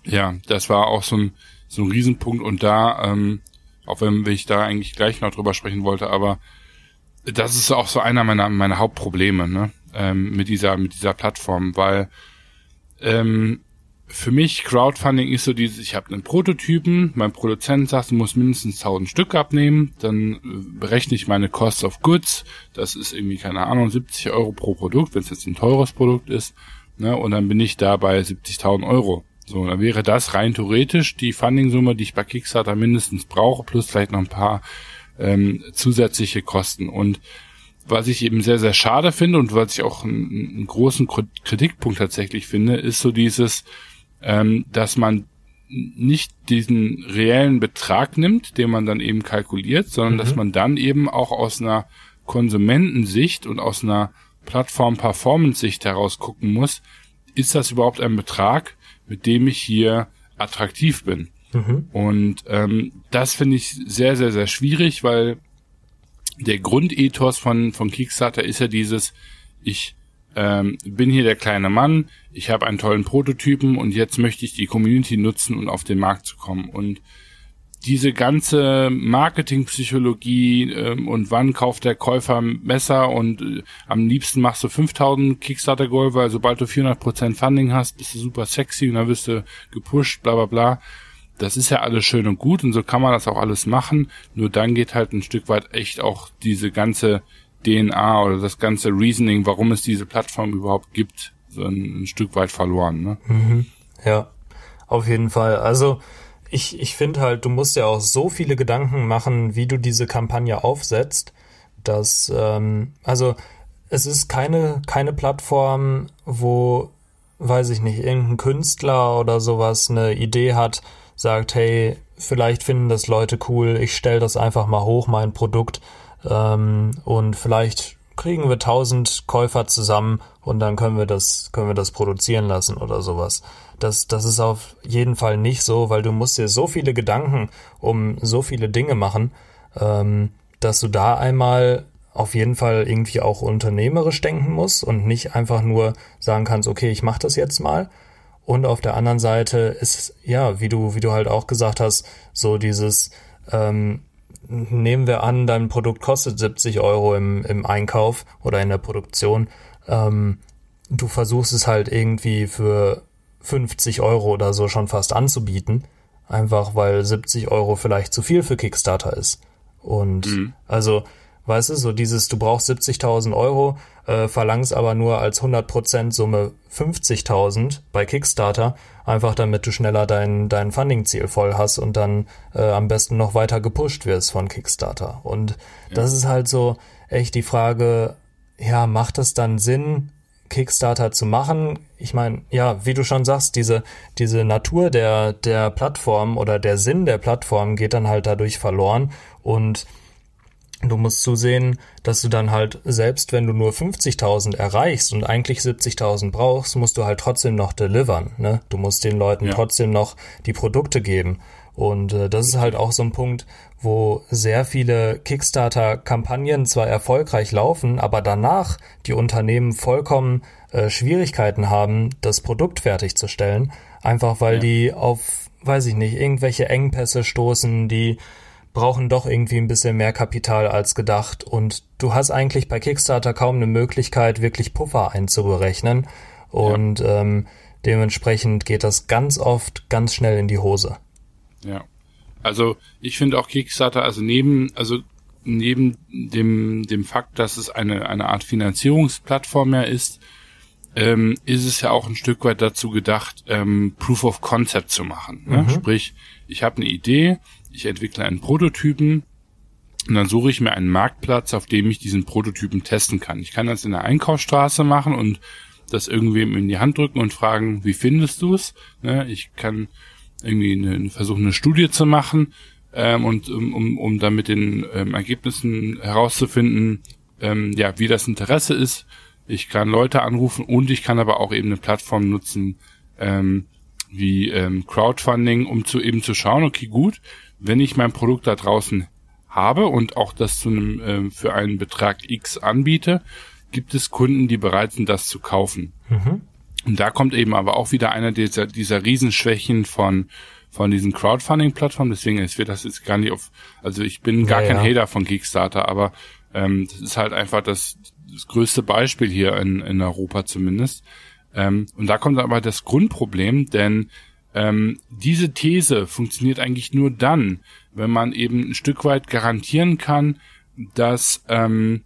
ja, das war auch so ein, so ein Riesenpunkt und da, ähm, auch wenn ich da eigentlich gleich noch drüber sprechen wollte, aber das ist auch so einer meiner, meiner Hauptprobleme, ne, ähm, mit dieser, mit dieser Plattform, weil ähm, für mich Crowdfunding ist so dieses, ich habe einen Prototypen, mein Produzent sagt, du musst mindestens 1000 Stück abnehmen, dann äh, berechne ich meine Cost of Goods, das ist irgendwie, keine Ahnung, 70 Euro pro Produkt, wenn es jetzt ein teures Produkt ist, ne, und dann bin ich da bei 70.000 Euro. So, dann wäre das rein theoretisch die Funding-Summe, die ich bei Kickstarter mindestens brauche, plus vielleicht noch ein paar ähm, zusätzliche Kosten. Und was ich eben sehr, sehr schade finde und was ich auch einen, einen großen Kritikpunkt tatsächlich finde, ist so dieses, ähm, dass man nicht diesen reellen Betrag nimmt, den man dann eben kalkuliert, sondern mhm. dass man dann eben auch aus einer Konsumentensicht und aus einer Plattform-Performance-Sicht heraus gucken muss, ist das überhaupt ein Betrag, mit dem ich hier attraktiv bin? Mhm. Und ähm, das finde ich sehr, sehr, sehr schwierig, weil der Grundethos von, von Kickstarter ist ja dieses, ich ähm, bin hier der kleine Mann, ich habe einen tollen Prototypen und jetzt möchte ich die Community nutzen, um auf den Markt zu kommen. Und diese ganze Marketingpsychologie ähm, und wann kauft der Käufer Messer und äh, am liebsten machst du 5000 Kickstarter Goal, weil sobald du 400% Funding hast, bist du super sexy und dann wirst du gepusht, bla bla bla. Das ist ja alles schön und gut und so kann man das auch alles machen. Nur dann geht halt ein Stück weit echt auch diese ganze DNA oder das ganze Reasoning, warum es diese Plattform überhaupt gibt, so ein, ein Stück weit verloren. Ne? Mhm. Ja, auf jeden Fall. Also ich, ich finde halt, du musst ja auch so viele Gedanken machen, wie du diese Kampagne aufsetzt, dass, ähm, also es ist keine, keine Plattform, wo, weiß ich nicht, irgendein Künstler oder sowas eine Idee hat, sagt, hey, vielleicht finden das Leute cool, ich stelle das einfach mal hoch, mein Produkt ähm, und vielleicht kriegen wir tausend Käufer zusammen und dann können wir das, können wir das produzieren lassen oder sowas. Das, das ist auf jeden Fall nicht so, weil du musst dir so viele Gedanken um so viele Dinge machen, ähm, dass du da einmal auf jeden Fall irgendwie auch unternehmerisch denken musst und nicht einfach nur sagen kannst, okay, ich mache das jetzt mal. Und auf der anderen Seite ist, ja, wie du, wie du halt auch gesagt hast, so dieses, ähm, nehmen wir an, dein Produkt kostet 70 Euro im, im Einkauf oder in der Produktion. Ähm, du versuchst es halt irgendwie für 50 Euro oder so schon fast anzubieten. Einfach weil 70 Euro vielleicht zu viel für Kickstarter ist. Und mhm. also, weißt du, so dieses, du brauchst 70.000 Euro, äh, verlangst aber nur als 100% Summe 50.000 bei Kickstarter, einfach damit du schneller dein, dein Funding-Ziel voll hast und dann äh, am besten noch weiter gepusht wirst von Kickstarter. Und ja. das ist halt so echt die Frage, ja, macht es dann Sinn, Kickstarter zu machen? Ich meine, ja, wie du schon sagst, diese, diese Natur der, der Plattform oder der Sinn der Plattform geht dann halt dadurch verloren und Du musst zusehen, dass du dann halt, selbst wenn du nur 50.000 erreichst und eigentlich 70.000 brauchst, musst du halt trotzdem noch delivern. Ne? Du musst den Leuten ja. trotzdem noch die Produkte geben. Und äh, das ist halt auch so ein Punkt, wo sehr viele Kickstarter-Kampagnen zwar erfolgreich laufen, aber danach die Unternehmen vollkommen äh, Schwierigkeiten haben, das Produkt fertigzustellen, einfach weil ja. die auf, weiß ich nicht, irgendwelche Engpässe stoßen, die brauchen doch irgendwie ein bisschen mehr Kapital als gedacht und du hast eigentlich bei Kickstarter kaum eine Möglichkeit, wirklich Puffer einzuberechnen und ja. ähm, dementsprechend geht das ganz oft ganz schnell in die Hose. Ja. Also ich finde auch Kickstarter, also neben, also neben dem, dem Fakt, dass es eine, eine Art Finanzierungsplattform mehr ist, ähm, ist es ja auch ein Stück weit dazu gedacht, ähm, Proof of Concept zu machen. Ne? Mhm. Sprich, ich habe eine Idee, ich entwickle einen Prototypen und dann suche ich mir einen Marktplatz, auf dem ich diesen Prototypen testen kann. Ich kann das in der Einkaufsstraße machen und das irgendwem in die Hand drücken und fragen, wie findest du es? Ne? Ich kann irgendwie eine, versuchen, eine Studie zu machen ähm, und um, um, um dann mit den ähm, Ergebnissen herauszufinden, ähm, ja, wie das Interesse ist. Ich kann Leute anrufen und ich kann aber auch eben eine Plattform nutzen, ähm, wie ähm, Crowdfunding, um zu eben zu schauen, okay, gut, wenn ich mein Produkt da draußen habe und auch das zu einem äh, für einen Betrag X anbiete, gibt es Kunden, die bereit sind, das zu kaufen. Mhm. Und da kommt eben aber auch wieder einer dieser, dieser Riesenschwächen von, von diesen Crowdfunding-Plattformen. Deswegen ist wird das jetzt gar nicht auf, also ich bin gar ja, kein ja. Hater von Kickstarter, aber ähm, das ist halt einfach das, das größte Beispiel hier in, in Europa zumindest. Ähm, und da kommt aber das Grundproblem, denn ähm, diese These funktioniert eigentlich nur dann, wenn man eben ein Stück weit garantieren kann, dass ähm,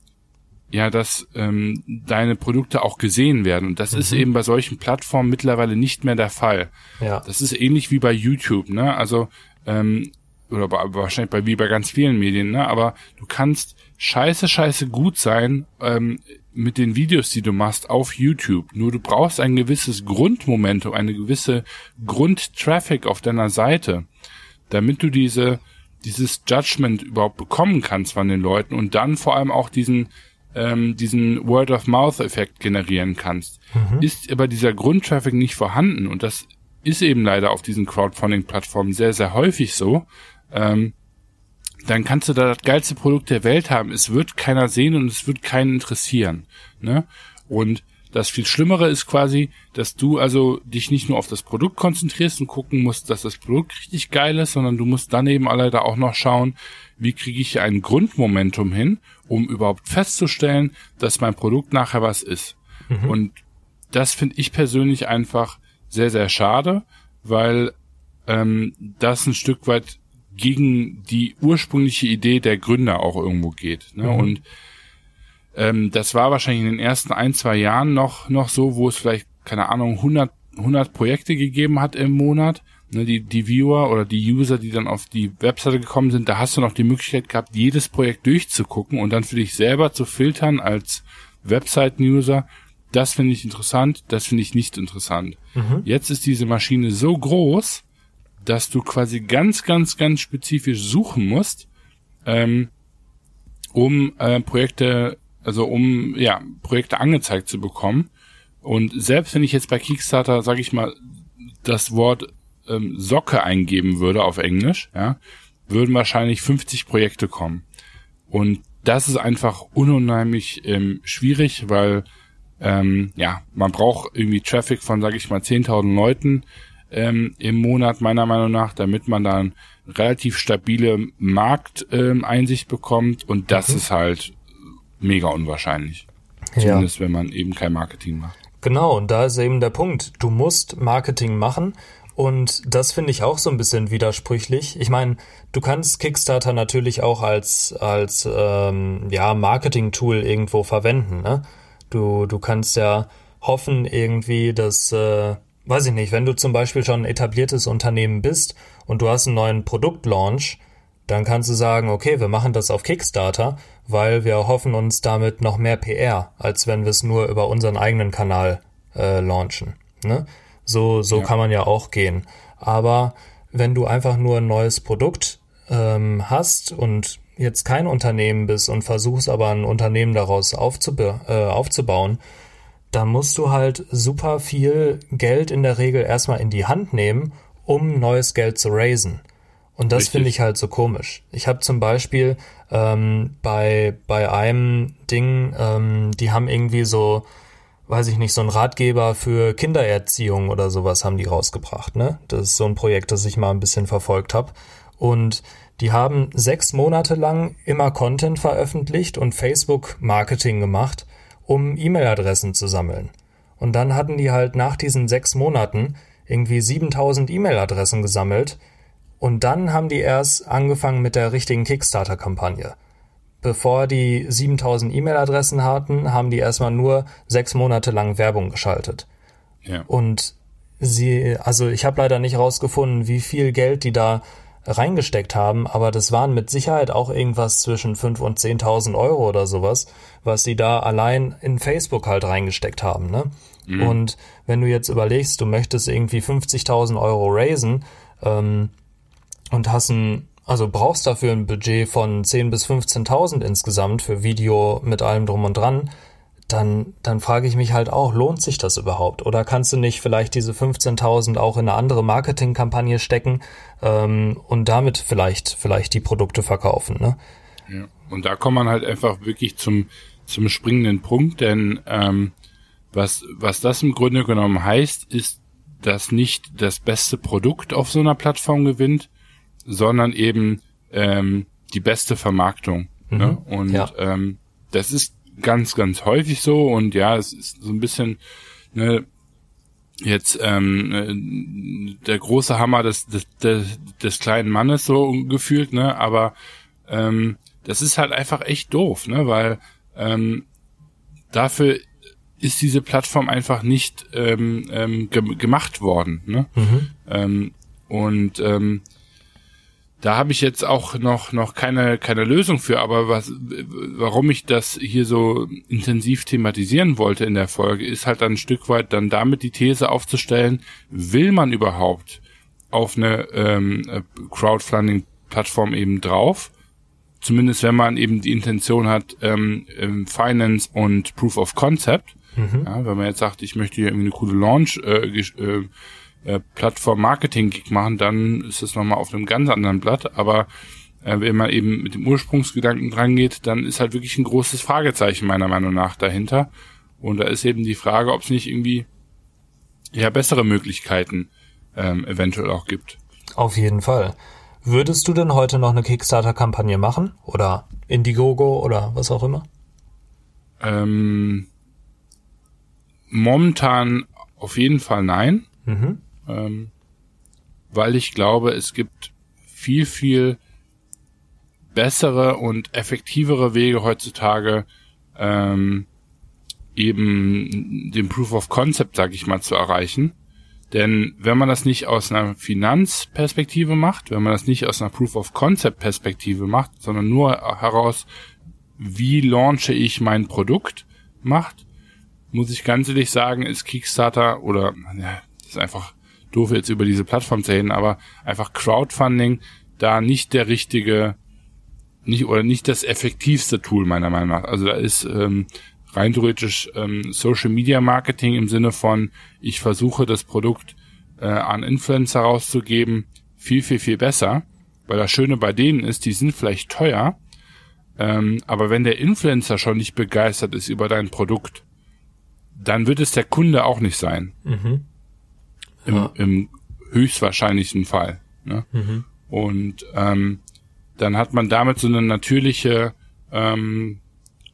ja, dass ähm, deine Produkte auch gesehen werden. Und das mhm. ist eben bei solchen Plattformen mittlerweile nicht mehr der Fall. Ja. Das ist ähnlich wie bei YouTube, ne? Also ähm, oder bei, wahrscheinlich bei wie bei ganz vielen Medien, ne? Aber du kannst scheiße, scheiße gut sein ähm, mit den Videos, die du machst auf YouTube. Nur du brauchst ein gewisses Grundmomentum, eine gewisse Grundtraffic auf deiner Seite, damit du diese dieses Judgment überhaupt bekommen kannst von den Leuten und dann vor allem auch diesen ähm, diesen Word-of-Mouth-Effekt generieren kannst. Mhm. Ist aber dieser Grundtraffic nicht vorhanden und das ist eben leider auf diesen Crowdfunding-Plattformen sehr, sehr häufig so, ähm, dann kannst du da das geilste Produkt der Welt haben. Es wird keiner sehen und es wird keinen interessieren. Ne? Und das viel Schlimmere ist quasi, dass du also dich nicht nur auf das Produkt konzentrierst und gucken musst, dass das Produkt richtig geil ist, sondern du musst dann eben leider auch noch schauen, wie kriege ich ein Grundmomentum hin, um überhaupt festzustellen, dass mein Produkt nachher was ist. Mhm. Und das finde ich persönlich einfach sehr, sehr schade, weil ähm, das ein Stück weit gegen die ursprüngliche Idee der Gründer auch irgendwo geht. Ne? Mhm. Und ähm, das war wahrscheinlich in den ersten ein, zwei Jahren noch, noch so, wo es vielleicht, keine Ahnung, 100, 100 Projekte gegeben hat im Monat. Ne, die, die Viewer oder die User, die dann auf die Webseite gekommen sind, da hast du noch die Möglichkeit gehabt, jedes Projekt durchzugucken und dann für dich selber zu filtern als Webseiten-User. Das finde ich interessant, das finde ich nicht interessant. Mhm. Jetzt ist diese Maschine so groß, dass du quasi ganz, ganz, ganz spezifisch suchen musst, ähm, um äh, Projekte also um ja Projekte angezeigt zu bekommen. Und selbst wenn ich jetzt bei Kickstarter, sage ich mal, das Wort ähm, Socke eingeben würde auf Englisch, ja, würden wahrscheinlich 50 Projekte kommen. Und das ist einfach unheimlich ähm, schwierig, weil ähm, ja man braucht irgendwie Traffic von, sage ich mal, 10.000 Leuten ähm, im Monat meiner Meinung nach, damit man dann relativ stabile Markteinsicht ähm, bekommt. Und das mhm. ist halt mega unwahrscheinlich. Zumindest ja. wenn man eben kein Marketing macht. Genau, und da ist eben der Punkt. Du musst Marketing machen. Und das finde ich auch so ein bisschen widersprüchlich. Ich meine, du kannst Kickstarter natürlich auch als, als ähm, ja, Marketing-Tool irgendwo verwenden. Ne? Du, du kannst ja hoffen irgendwie, dass, äh, weiß ich nicht, wenn du zum Beispiel schon ein etabliertes Unternehmen bist und du hast einen neuen Produktlaunch, dann kannst du sagen, okay, wir machen das auf Kickstarter, weil wir hoffen uns damit noch mehr PR, als wenn wir es nur über unseren eigenen Kanal äh, launchen. Ne? So, so ja. kann man ja auch gehen. Aber wenn du einfach nur ein neues Produkt ähm, hast und jetzt kein Unternehmen bist und versuchst aber ein Unternehmen daraus aufzube äh, aufzubauen, dann musst du halt super viel Geld in der Regel erstmal in die Hand nehmen, um neues Geld zu raisen. Und das finde ich halt so komisch. Ich habe zum Beispiel ähm, bei, bei einem Ding, ähm, die haben irgendwie so, weiß ich nicht, so ein Ratgeber für Kindererziehung oder sowas haben die rausgebracht. Ne? Das ist so ein Projekt, das ich mal ein bisschen verfolgt habe. Und die haben sechs Monate lang immer Content veröffentlicht und Facebook-Marketing gemacht, um E-Mail-Adressen zu sammeln. Und dann hatten die halt nach diesen sechs Monaten irgendwie 7000 E-Mail-Adressen gesammelt, und dann haben die erst angefangen mit der richtigen Kickstarter-Kampagne. Bevor die 7000 E-Mail-Adressen hatten, haben die erstmal nur sechs Monate lang Werbung geschaltet. Ja. Und sie, also ich habe leider nicht rausgefunden, wie viel Geld die da reingesteckt haben, aber das waren mit Sicherheit auch irgendwas zwischen 5 und 10.000 Euro oder sowas, was sie da allein in Facebook halt reingesteckt haben. Ne? Mhm. Und wenn du jetzt überlegst, du möchtest irgendwie 50.000 Euro raisen, ähm, und hast ein, also brauchst dafür ein Budget von 10.000 bis 15.000 insgesamt für Video mit allem drum und dran, dann, dann frage ich mich halt auch, lohnt sich das überhaupt? Oder kannst du nicht vielleicht diese 15.000 auch in eine andere Marketingkampagne stecken ähm, und damit vielleicht, vielleicht die Produkte verkaufen? Ne? Ja. Und da kommt man halt einfach wirklich zum, zum springenden Punkt, denn ähm, was, was das im Grunde genommen heißt, ist, dass nicht das beste Produkt auf so einer Plattform gewinnt, sondern eben ähm, die beste Vermarktung. Mhm. Ne? Und ja. ähm, das ist ganz, ganz häufig so und ja, es ist so ein bisschen ne, jetzt ähm, äh, der große Hammer des, des, des, des kleinen Mannes so gefühlt, ne? Aber ähm, das ist halt einfach echt doof, ne? Weil ähm, dafür ist diese Plattform einfach nicht ähm, ähm, ge gemacht worden, ne? Mhm. Ähm, und ähm, da habe ich jetzt auch noch noch keine keine Lösung für, aber was warum ich das hier so intensiv thematisieren wollte in der Folge ist halt ein Stück weit dann damit die These aufzustellen, will man überhaupt auf eine ähm, Crowdfunding Plattform eben drauf? Zumindest wenn man eben die Intention hat, ähm, ähm, Finance und Proof of Concept. Mhm. Ja, wenn man jetzt sagt, ich möchte hier irgendwie eine coole Launch äh, äh, äh, Plattform-Marketing-Gig machen, dann ist es nochmal auf einem ganz anderen Blatt. Aber äh, wenn man eben mit dem Ursprungsgedanken drangeht, dann ist halt wirklich ein großes Fragezeichen meiner Meinung nach dahinter. Und da ist eben die Frage, ob es nicht irgendwie ja bessere Möglichkeiten ähm, eventuell auch gibt. Auf jeden Fall. Würdest du denn heute noch eine Kickstarter-Kampagne machen? Oder Indiegogo oder was auch immer? Ähm, momentan auf jeden Fall nein. Mhm ähm, weil ich glaube, es gibt viel, viel bessere und effektivere Wege heutzutage, ähm, eben den Proof of Concept, sag ich mal, zu erreichen. Denn wenn man das nicht aus einer Finanzperspektive macht, wenn man das nicht aus einer Proof of Concept Perspektive macht, sondern nur heraus, wie launche ich mein Produkt macht, muss ich ganz ehrlich sagen, ist Kickstarter oder ja, ist einfach doof jetzt über diese Plattform zu reden, aber einfach Crowdfunding da nicht der richtige, nicht oder nicht das effektivste Tool meiner Meinung nach. Also da ist ähm, rein theoretisch ähm, Social Media Marketing im Sinne von, ich versuche das Produkt äh, an Influencer rauszugeben, viel, viel, viel besser. Weil das Schöne bei denen ist, die sind vielleicht teuer, ähm, aber wenn der Influencer schon nicht begeistert ist über dein Produkt, dann wird es der Kunde auch nicht sein. Mhm im, ja. im höchstwahrscheinlichsten Fall. Ne? Mhm. Und ähm, dann hat man damit so eine natürliche ähm,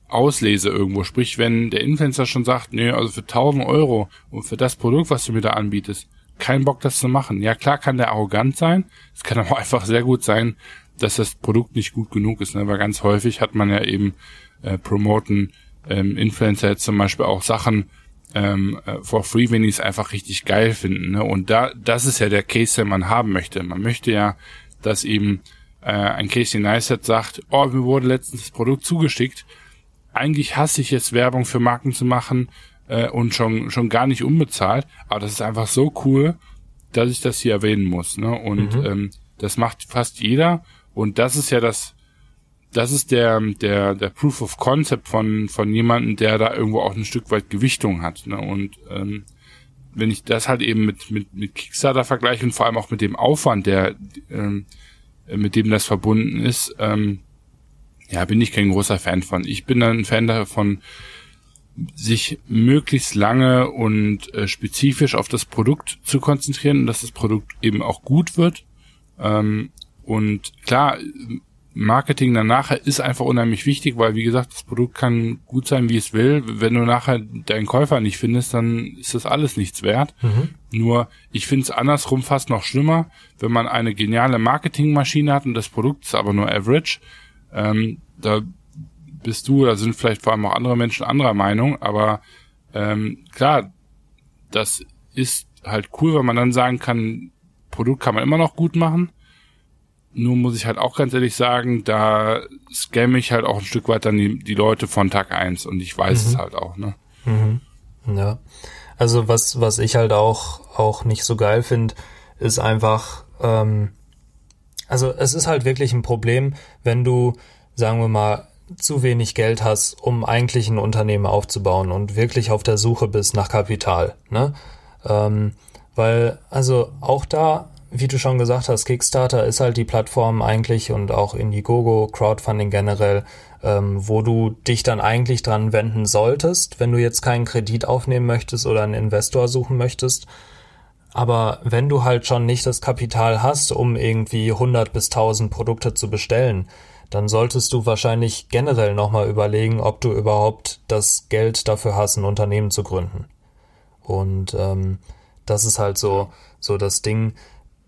Auslese irgendwo. Sprich, wenn der Influencer schon sagt, nee, also für 1000 Euro und für das Produkt, was du mir da anbietest, kein Bock, das zu machen. Ja, klar kann der arrogant sein. Es kann <laughs> aber einfach sehr gut sein, dass das Produkt nicht gut genug ist. Ne? Weil ganz häufig hat man ja eben äh, promoten ähm, Influencer jetzt zum Beispiel auch Sachen, ähm, äh, for free, wenn die es einfach richtig geil finden. Ne? Und da, das ist ja der Case, den man haben möchte. Man möchte ja, dass eben äh, ein Casey Neistat sagt, oh, mir wurde letztens das Produkt zugeschickt. Eigentlich hasse ich jetzt Werbung für Marken zu machen äh, und schon schon gar nicht unbezahlt, aber das ist einfach so cool, dass ich das hier erwähnen muss. Ne? Und mhm. ähm, das macht fast jeder. Und das ist ja das, das ist der, der, der Proof of Concept von, von jemandem, der da irgendwo auch ein Stück weit Gewichtung hat. Ne? Und ähm, wenn ich das halt eben mit, mit, mit Kickstarter vergleiche und vor allem auch mit dem Aufwand, der ähm, äh, mit dem das verbunden ist, ähm, ja, bin ich kein großer Fan von. Ich bin dann ein Fan davon, sich möglichst lange und äh, spezifisch auf das Produkt zu konzentrieren und dass das Produkt eben auch gut wird. Ähm, und klar, Marketing dann nachher ist einfach unheimlich wichtig, weil wie gesagt, das Produkt kann gut sein, wie es will. Wenn du nachher deinen Käufer nicht findest, dann ist das alles nichts wert. Mhm. Nur ich finde es andersrum fast noch schlimmer, wenn man eine geniale Marketingmaschine hat und das Produkt ist aber nur average. Ähm, da bist du, da sind vielleicht vor allem auch andere Menschen anderer Meinung, aber ähm, klar, das ist halt cool, weil man dann sagen kann, Produkt kann man immer noch gut machen nur muss ich halt auch ganz ehrlich sagen, da scamme ich halt auch ein Stück weit dann die, die Leute von Tag eins und ich weiß mhm. es halt auch, ne? Mhm. Ja. Also was, was ich halt auch, auch nicht so geil finde, ist einfach, ähm, also es ist halt wirklich ein Problem, wenn du, sagen wir mal, zu wenig Geld hast, um eigentlich ein Unternehmen aufzubauen und wirklich auf der Suche bist nach Kapital, ne? Ähm, weil, also auch da wie du schon gesagt hast, Kickstarter ist halt die Plattform eigentlich und auch Indiegogo, Crowdfunding generell, ähm, wo du dich dann eigentlich dran wenden solltest, wenn du jetzt keinen Kredit aufnehmen möchtest oder einen Investor suchen möchtest. Aber wenn du halt schon nicht das Kapital hast, um irgendwie 100 bis 1000 Produkte zu bestellen, dann solltest du wahrscheinlich generell nochmal überlegen, ob du überhaupt das Geld dafür hast, ein Unternehmen zu gründen. Und ähm, das ist halt so, so das Ding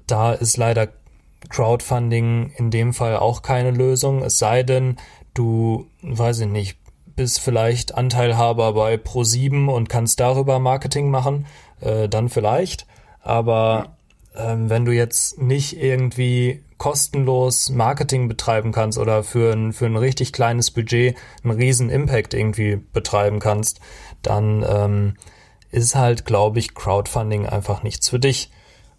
da ist leider Crowdfunding in dem Fall auch keine Lösung, es sei denn, du, weiß ich nicht, bist vielleicht Anteilhaber bei Pro7 und kannst darüber Marketing machen, äh, dann vielleicht. Aber ähm, wenn du jetzt nicht irgendwie kostenlos Marketing betreiben kannst oder für ein, für ein richtig kleines Budget einen riesen Impact irgendwie betreiben kannst, dann ähm, ist halt, glaube ich, Crowdfunding einfach nichts für dich.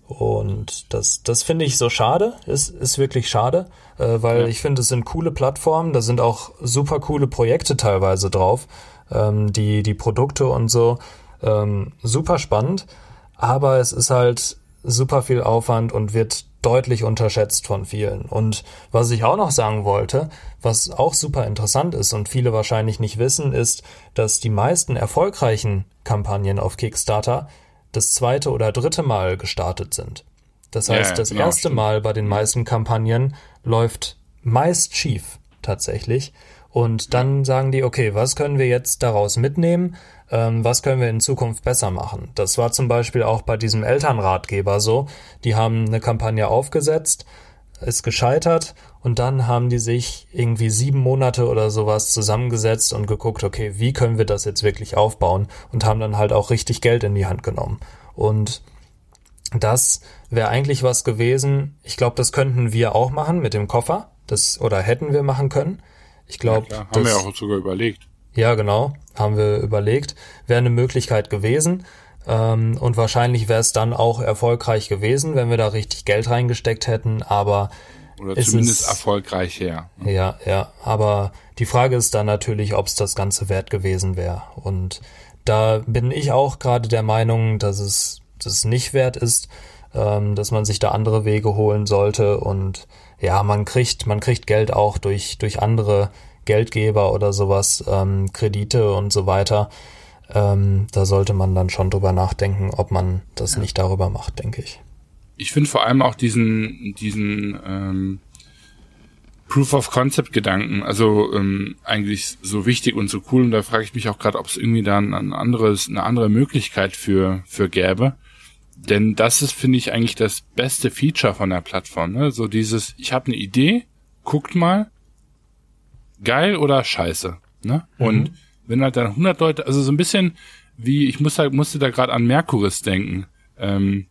Und das, das finde ich so schade, ist, ist wirklich schade, äh, weil ja. ich finde, es sind coole Plattformen, da sind auch super coole Projekte teilweise drauf, ähm, die, die Produkte und so, ähm, super spannend, aber es ist halt super viel Aufwand und wird deutlich unterschätzt von vielen. Und was ich auch noch sagen wollte, was auch super interessant ist und viele wahrscheinlich nicht wissen, ist, dass die meisten erfolgreichen Kampagnen auf Kickstarter das zweite oder dritte Mal gestartet sind. Das heißt, ja, das genau, erste stimmt. Mal bei den meisten Kampagnen läuft meist schief tatsächlich. Und dann sagen die, okay, was können wir jetzt daraus mitnehmen? Ähm, was können wir in Zukunft besser machen? Das war zum Beispiel auch bei diesem Elternratgeber so. Die haben eine Kampagne aufgesetzt, ist gescheitert und dann haben die sich irgendwie sieben Monate oder sowas zusammengesetzt und geguckt, okay, wie können wir das jetzt wirklich aufbauen und haben dann halt auch richtig Geld in die Hand genommen. Und das wäre eigentlich was gewesen. Ich glaube, das könnten wir auch machen mit dem Koffer. Das, oder hätten wir machen können. Ich glaube. Ja, haben wir ja auch sogar überlegt. Ja, genau. Haben wir überlegt. Wäre eine Möglichkeit gewesen. Ähm, und wahrscheinlich wäre es dann auch erfolgreich gewesen, wenn wir da richtig Geld reingesteckt hätten. Aber oder zumindest ist, erfolgreich her. Ja, ja. Aber die Frage ist dann natürlich, ob es das Ganze wert gewesen wäre. Und da bin ich auch gerade der Meinung, dass es, dass es nicht wert ist, ähm, dass man sich da andere Wege holen sollte. Und ja, man kriegt, man kriegt Geld auch durch, durch andere Geldgeber oder sowas, ähm, Kredite und so weiter. Ähm, da sollte man dann schon drüber nachdenken, ob man das ja. nicht darüber macht, denke ich ich finde vor allem auch diesen, diesen ähm, Proof of Concept Gedanken, also ähm, eigentlich so wichtig und so cool. Und da frage ich mich auch gerade, ob es irgendwie da ein anderes, eine andere Möglichkeit für, für gäbe. Denn das ist, finde ich, eigentlich das beste Feature von der Plattform. Ne? So dieses, ich habe eine Idee, guckt mal, geil oder scheiße. Ne? Mhm. Und wenn halt dann 100 Leute, also so ein bisschen wie, ich muss halt, musste da gerade an Merkuris denken. Ähm,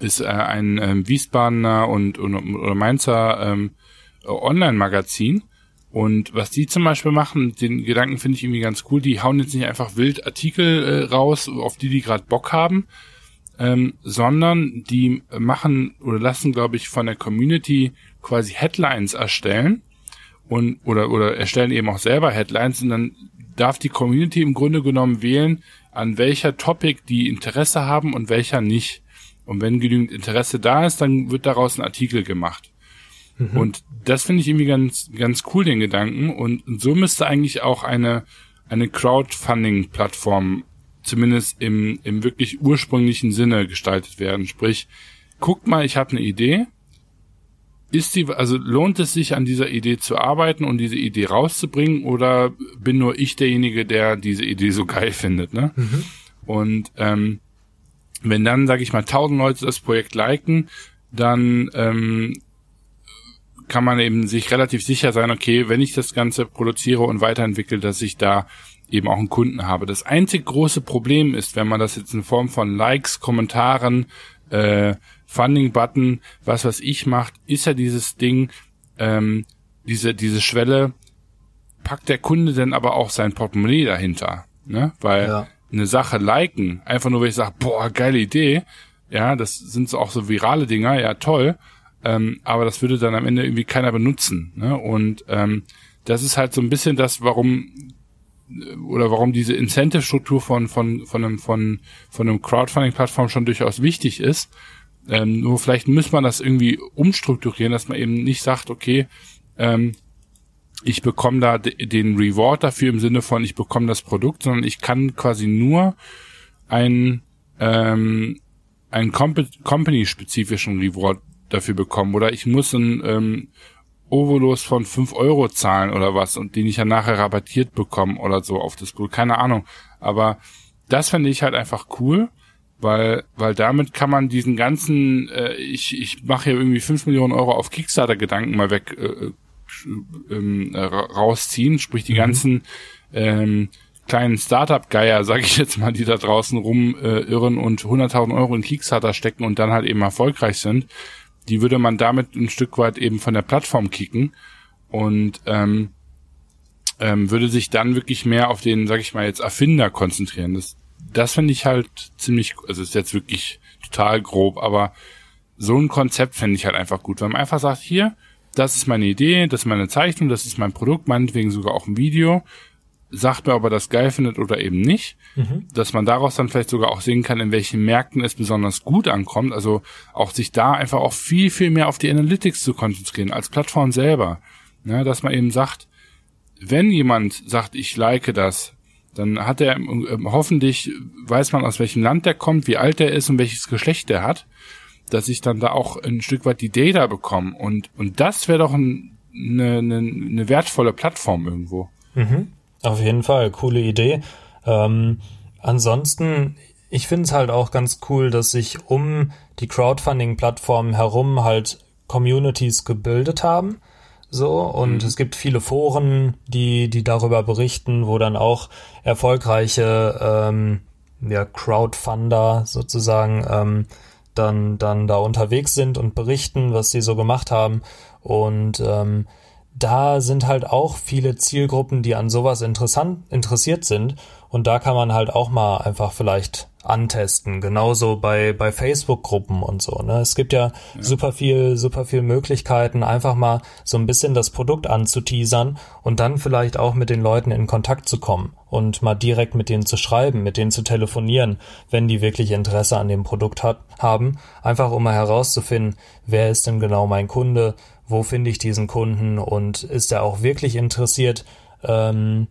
ist äh, ein ähm, Wiesbadener und, und oder Mainzer ähm, Online-Magazin. Und was die zum Beispiel machen, den Gedanken finde ich irgendwie ganz cool, die hauen jetzt nicht einfach wild Artikel äh, raus, auf die die gerade Bock haben, ähm, sondern die machen oder lassen, glaube ich, von der Community quasi Headlines erstellen und oder oder erstellen eben auch selber Headlines und dann darf die Community im Grunde genommen wählen, an welcher Topic die Interesse haben und welcher nicht. Und wenn genügend Interesse da ist, dann wird daraus ein Artikel gemacht. Mhm. Und das finde ich irgendwie ganz, ganz cool, den Gedanken. Und so müsste eigentlich auch eine, eine Crowdfunding-Plattform zumindest im, im wirklich ursprünglichen Sinne gestaltet werden. Sprich, guckt mal, ich habe eine Idee. Ist die, also lohnt es sich an dieser Idee zu arbeiten und diese Idee rauszubringen oder bin nur ich derjenige, der diese Idee so geil findet, ne? Mhm. Und ähm, wenn dann, sage ich mal, tausend Leute das Projekt liken, dann ähm, kann man eben sich relativ sicher sein, okay, wenn ich das Ganze produziere und weiterentwickle, dass ich da eben auch einen Kunden habe. Das einzig große Problem ist, wenn man das jetzt in Form von Likes, Kommentaren, äh, Funding-Button, was was ich macht, ist ja dieses Ding, ähm, diese, diese Schwelle, packt der Kunde denn aber auch sein Portemonnaie dahinter, ne? Weil ja. Eine Sache liken, einfach nur, wenn ich sage, boah, geile Idee, ja, das sind so auch so virale Dinger, ja, toll, ähm, aber das würde dann am Ende irgendwie keiner benutzen. Ne? Und ähm, das ist halt so ein bisschen das, warum oder warum diese Incentive-Struktur von von von einem von von einem Crowdfunding-Plattform schon durchaus wichtig ist. Ähm, nur vielleicht muss man das irgendwie umstrukturieren, dass man eben nicht sagt, okay, ähm, ich bekomme da den Reward dafür im Sinne von, ich bekomme das Produkt, sondern ich kann quasi nur ein ähm, einen company-spezifischen Reward dafür bekommen oder ich muss einen ähm, Ovolus von fünf Euro zahlen oder was und den ich ja nachher rabattiert bekomme oder so auf das Produkt. Keine Ahnung. Aber das fände ich halt einfach cool, weil, weil damit kann man diesen ganzen, äh, ich, ich mache ja irgendwie fünf Millionen Euro auf Kickstarter-Gedanken mal weg äh, ähm, äh, rausziehen, sprich die mhm. ganzen ähm, kleinen Startup-Geier, <laughs> sag ich jetzt mal, die da draußen rumirren äh, und 100.000 Euro in Kickstarter stecken und dann halt eben erfolgreich sind die würde man damit ein Stück weit eben von der Plattform kicken und ähm, ähm, würde sich dann wirklich mehr auf den, sag ich mal jetzt, Erfinder konzentrieren. Das, das finde ich halt ziemlich, also ist jetzt wirklich total grob, aber so ein Konzept fände ich halt einfach gut, weil man einfach sagt, hier, das ist meine Idee, das ist meine Zeichnung, das ist mein Produkt, meinetwegen sogar auch ein Video. Sagt mir, ob er das geil findet oder eben nicht, mhm. dass man daraus dann vielleicht sogar auch sehen kann, in welchen Märkten es besonders gut ankommt, also auch sich da einfach auch viel, viel mehr auf die Analytics zu konzentrieren, als Plattform selber, ja, dass man eben sagt, wenn jemand sagt, ich like das, dann hat er ähm, hoffentlich, weiß man aus welchem Land der kommt, wie alt er ist und welches Geschlecht der hat, dass ich dann da auch ein Stück weit die Data bekomme und, und das wäre doch ein, eine, eine, eine wertvolle Plattform irgendwo. Mhm. Auf jeden Fall, coole Idee. Ähm, ansonsten, ich finde es halt auch ganz cool, dass sich um die Crowdfunding-Plattform herum halt Communities gebildet haben. So, und mhm. es gibt viele Foren, die, die darüber berichten, wo dann auch erfolgreiche ähm, ja, Crowdfunder sozusagen ähm, dann, dann da unterwegs sind und berichten, was sie so gemacht haben. Und ähm, da sind halt auch viele Zielgruppen, die an sowas interessant, interessiert sind. Und da kann man halt auch mal einfach vielleicht antesten. Genauso bei, bei Facebook-Gruppen und so. Ne? Es gibt ja, ja, super viel, super viel Möglichkeiten, einfach mal so ein bisschen das Produkt anzuteasern und dann vielleicht auch mit den Leuten in Kontakt zu kommen und mal direkt mit denen zu schreiben, mit denen zu telefonieren, wenn die wirklich Interesse an dem Produkt hat, haben. Einfach um mal herauszufinden, wer ist denn genau mein Kunde, wo finde ich diesen Kunden und ist er auch wirklich interessiert, ähm,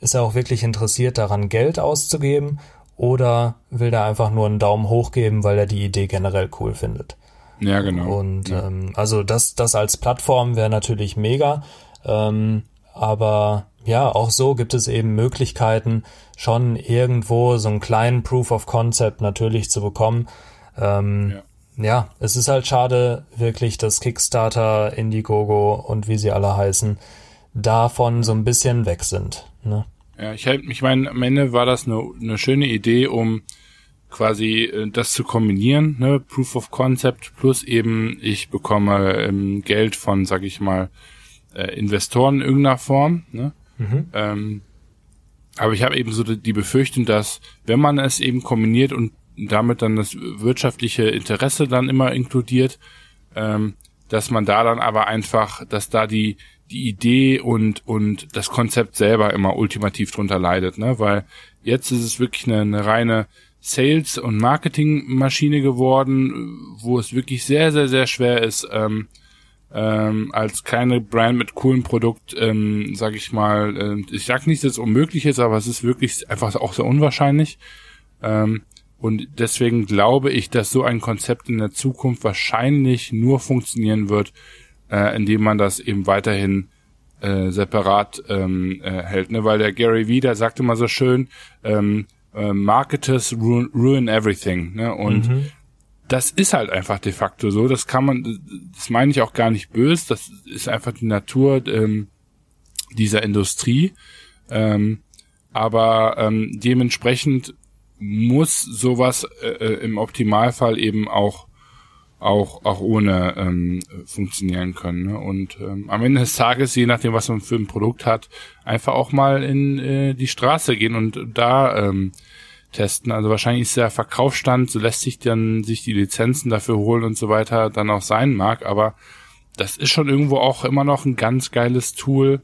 ist er auch wirklich interessiert daran, Geld auszugeben oder will er einfach nur einen Daumen hoch geben, weil er die Idee generell cool findet? Ja, genau. Und ja. Ähm, also das, das als Plattform wäre natürlich mega, ähm, aber ja, auch so gibt es eben Möglichkeiten, schon irgendwo so einen kleinen Proof of Concept natürlich zu bekommen. Ähm, ja ja, es ist halt schade, wirklich, dass Kickstarter, Indiegogo und wie sie alle heißen, davon so ein bisschen weg sind. Ne? Ja, ich, halt, ich meine, am Ende war das eine, eine schöne Idee, um quasi äh, das zu kombinieren, ne? Proof of Concept plus eben ich bekomme ähm, Geld von, sag ich mal, äh, Investoren in irgendeiner Form. Ne? Mhm. Ähm, aber ich habe eben so die Befürchtung, dass wenn man es eben kombiniert und damit dann das wirtschaftliche Interesse dann immer inkludiert, ähm, dass man da dann aber einfach, dass da die die Idee und und das Konzept selber immer ultimativ drunter leidet, ne? Weil jetzt ist es wirklich eine, eine reine Sales- und Marketingmaschine geworden, wo es wirklich sehr, sehr, sehr schwer ist, ähm, ähm, als kleine Brand mit coolem Produkt, ähm, sage ich mal, äh, ich sag nicht, dass es unmöglich ist, aber es ist wirklich einfach auch sehr unwahrscheinlich. Ähm, und deswegen glaube ich, dass so ein Konzept in der Zukunft wahrscheinlich nur funktionieren wird, äh, indem man das eben weiterhin äh, separat ähm, äh, hält. Ne? Weil der Gary Vee, der sagte mal so schön, ähm, äh, Marketers ruin, ruin everything. Ne? Und mhm das ist halt einfach de facto so. Das kann man, das meine ich auch gar nicht böse. Das ist einfach die Natur ähm, dieser Industrie. Ähm, aber ähm, dementsprechend muss sowas äh, äh, im Optimalfall eben auch auch auch ohne ähm, funktionieren können. Ne? Und ähm, am Ende des Tages, je nachdem, was man für ein Produkt hat, einfach auch mal in äh, die Straße gehen und da ähm, testen. Also wahrscheinlich ist der Verkaufsstand, so lässt sich dann sich die Lizenzen dafür holen und so weiter dann auch sein mag, aber das ist schon irgendwo auch immer noch ein ganz geiles Tool,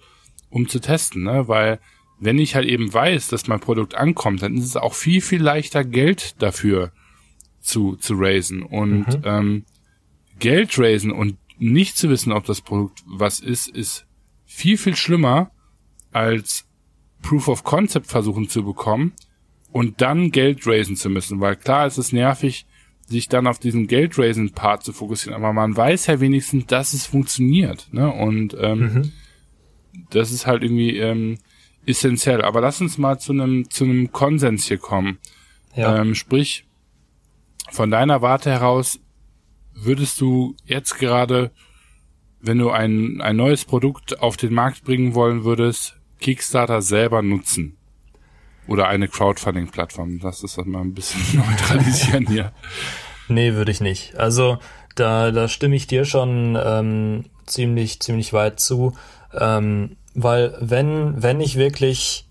um zu testen, ne? Weil wenn ich halt eben weiß, dass mein Produkt ankommt, dann ist es auch viel, viel leichter, Geld dafür zu, zu raisen. Und mhm. ähm, Geld raisen und nicht zu wissen, ob das Produkt was ist, ist viel, viel schlimmer als Proof of Concept versuchen zu bekommen und dann Geld raisen zu müssen, weil klar ist es nervig, sich dann auf diesen Geld-Raisen-Part zu fokussieren, aber man weiß ja wenigstens, dass es funktioniert, ne? Und ähm, mhm. das ist halt irgendwie ähm, essentiell. Aber lass uns mal zu einem zu einem Konsens hier kommen. Ja. Ähm, sprich, von deiner Warte heraus würdest du jetzt gerade, wenn du ein ein neues Produkt auf den Markt bringen wollen würdest, Kickstarter selber nutzen? Oder eine Crowdfunding-Plattform. Lass das mal ein bisschen <laughs> neutralisieren hier. Nee, würde ich nicht. Also da, da stimme ich dir schon ähm, ziemlich, ziemlich weit zu. Ähm, weil wenn, wenn ich wirklich,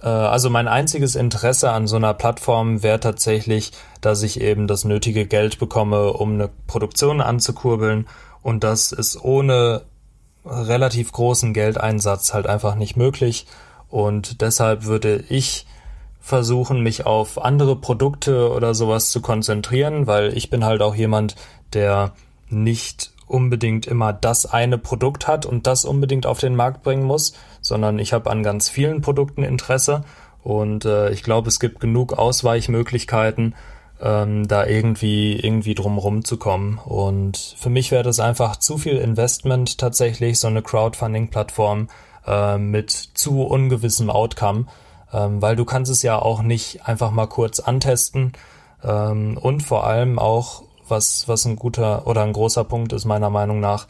also mein einziges Interesse an so einer Plattform wäre tatsächlich, dass ich eben das nötige Geld bekomme, um eine Produktion anzukurbeln. Und das ist ohne relativ großen Geldeinsatz halt einfach nicht möglich. Und deshalb würde ich versuchen, mich auf andere Produkte oder sowas zu konzentrieren, weil ich bin halt auch jemand, der nicht unbedingt immer das eine Produkt hat und das unbedingt auf den Markt bringen muss, sondern ich habe an ganz vielen Produkten Interesse. Und äh, ich glaube, es gibt genug Ausweichmöglichkeiten, ähm, da irgendwie irgendwie drumherum zu kommen. Und für mich wäre das einfach zu viel Investment tatsächlich, so eine Crowdfunding-Plattform äh, mit zu ungewissem Outcome. Ähm, weil du kannst es ja auch nicht einfach mal kurz antesten. Ähm, und vor allem auch, was, was ein guter oder ein großer Punkt ist meiner Meinung nach,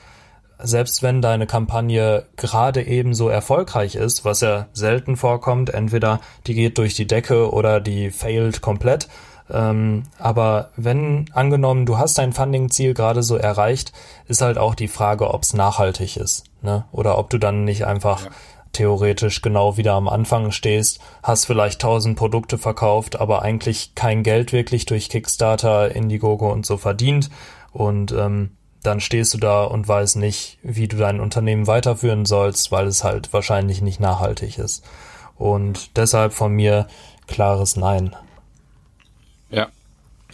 selbst wenn deine Kampagne gerade eben so erfolgreich ist, was ja selten vorkommt, entweder die geht durch die Decke oder die failed komplett, ähm, aber wenn angenommen, du hast dein Funding-Ziel gerade so erreicht, ist halt auch die Frage, ob es nachhaltig ist, ne? Oder ob du dann nicht einfach ja theoretisch genau wieder am Anfang stehst, hast vielleicht tausend Produkte verkauft, aber eigentlich kein Geld wirklich durch Kickstarter, Indiegogo und so verdient und ähm, dann stehst du da und weißt nicht, wie du dein Unternehmen weiterführen sollst, weil es halt wahrscheinlich nicht nachhaltig ist. Und deshalb von mir klares Nein. Ja,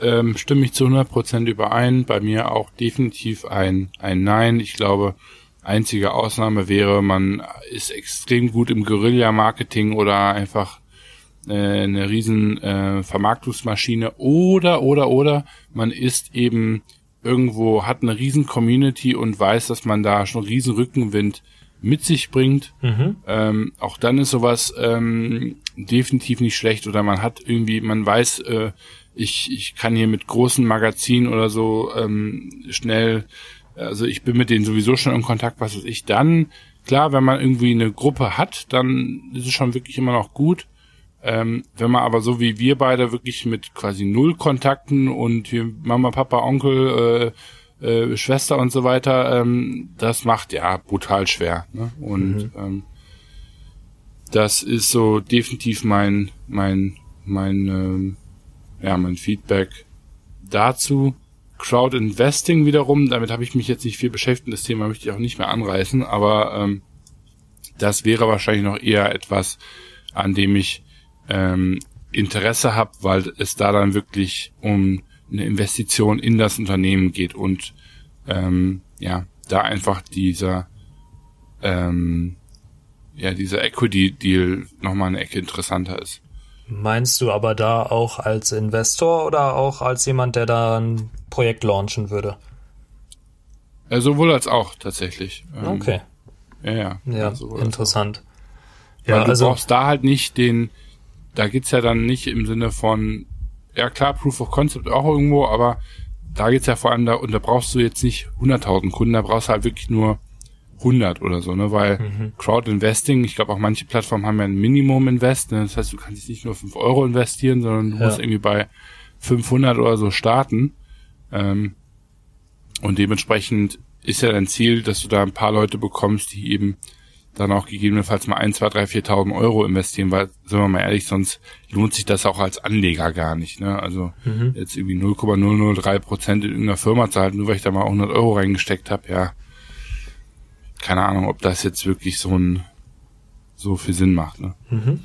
ähm, stimme ich zu 100% überein. Bei mir auch definitiv ein, ein Nein. Ich glaube, Einzige Ausnahme wäre, man ist extrem gut im Guerilla-Marketing oder einfach äh, eine riesen äh, Vermarktungsmaschine oder oder oder man ist eben irgendwo hat eine riesen Community und weiß, dass man da schon riesen Rückenwind mit sich bringt. Mhm. Ähm, auch dann ist sowas ähm, definitiv nicht schlecht oder man hat irgendwie, man weiß, äh, ich, ich kann hier mit großen Magazinen oder so ähm, schnell also ich bin mit denen sowieso schon in Kontakt, was weiß ich. Dann, klar, wenn man irgendwie eine Gruppe hat, dann ist es schon wirklich immer noch gut. Ähm, wenn man aber so wie wir beide wirklich mit quasi null Kontakten und hier Mama, Papa, Onkel, äh, äh, Schwester und so weiter, ähm, das macht ja brutal schwer. Ne? Und mhm. ähm, das ist so definitiv mein mein mein ähm, ja mein Feedback dazu. Crowd Investing wiederum, damit habe ich mich jetzt nicht viel beschäftigt, das Thema möchte ich auch nicht mehr anreißen, aber ähm, das wäre wahrscheinlich noch eher etwas, an dem ich ähm, Interesse habe, weil es da dann wirklich um eine Investition in das Unternehmen geht und ähm, ja, da einfach dieser ähm, ja dieser Equity Deal nochmal eine Ecke interessanter ist. Meinst du aber da auch als Investor oder auch als jemand, der da ein Projekt launchen würde? Ja, sowohl als auch tatsächlich. Ähm, okay. Ja, ja. Ja, interessant. Ja, du also, brauchst da halt nicht den, da geht's ja dann nicht im Sinne von, ja klar, Proof of Concept auch irgendwo, aber da geht's ja vor allem da, und da brauchst du jetzt nicht 100.000 Kunden, da brauchst du halt wirklich nur 100 oder so, ne, weil mhm. Crowd Investing, ich glaube auch manche Plattformen haben ja ein Minimum Invest, ne? das heißt, du kannst nicht nur 5 Euro investieren, sondern du ja. musst irgendwie bei 500 oder so starten, ähm, und dementsprechend ist ja dein Ziel, dass du da ein paar Leute bekommst, die eben dann auch gegebenenfalls mal ein, zwei, drei, viertausend Euro investieren, weil, sind wir mal ehrlich, sonst lohnt sich das auch als Anleger gar nicht. Ne? Also mhm. jetzt irgendwie 0,003 Prozent in irgendeiner Firma zahlt, nur weil ich da mal 100 Euro reingesteckt habe, ja, keine Ahnung, ob das jetzt wirklich so ein so viel Sinn macht. Ne? Mhm.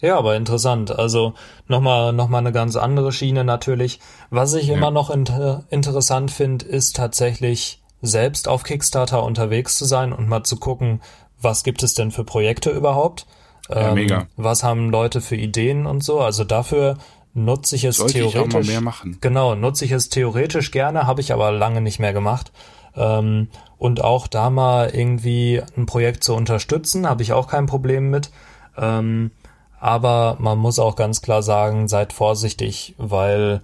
Ja, aber interessant. Also nochmal noch mal eine ganz andere Schiene natürlich. Was ich ja. immer noch inter interessant finde, ist tatsächlich selbst auf Kickstarter unterwegs zu sein und mal zu gucken, was gibt es denn für Projekte überhaupt? Ja, ähm, mega. Was haben Leute für Ideen und so? Also dafür nutze ich es Sollte theoretisch. Ich auch mal mehr machen. Genau, nutze ich es theoretisch gerne, habe ich aber lange nicht mehr gemacht. Ähm, und auch da mal irgendwie ein Projekt zu unterstützen, habe ich auch kein Problem mit. Ähm, aber man muss auch ganz klar sagen, seid vorsichtig, weil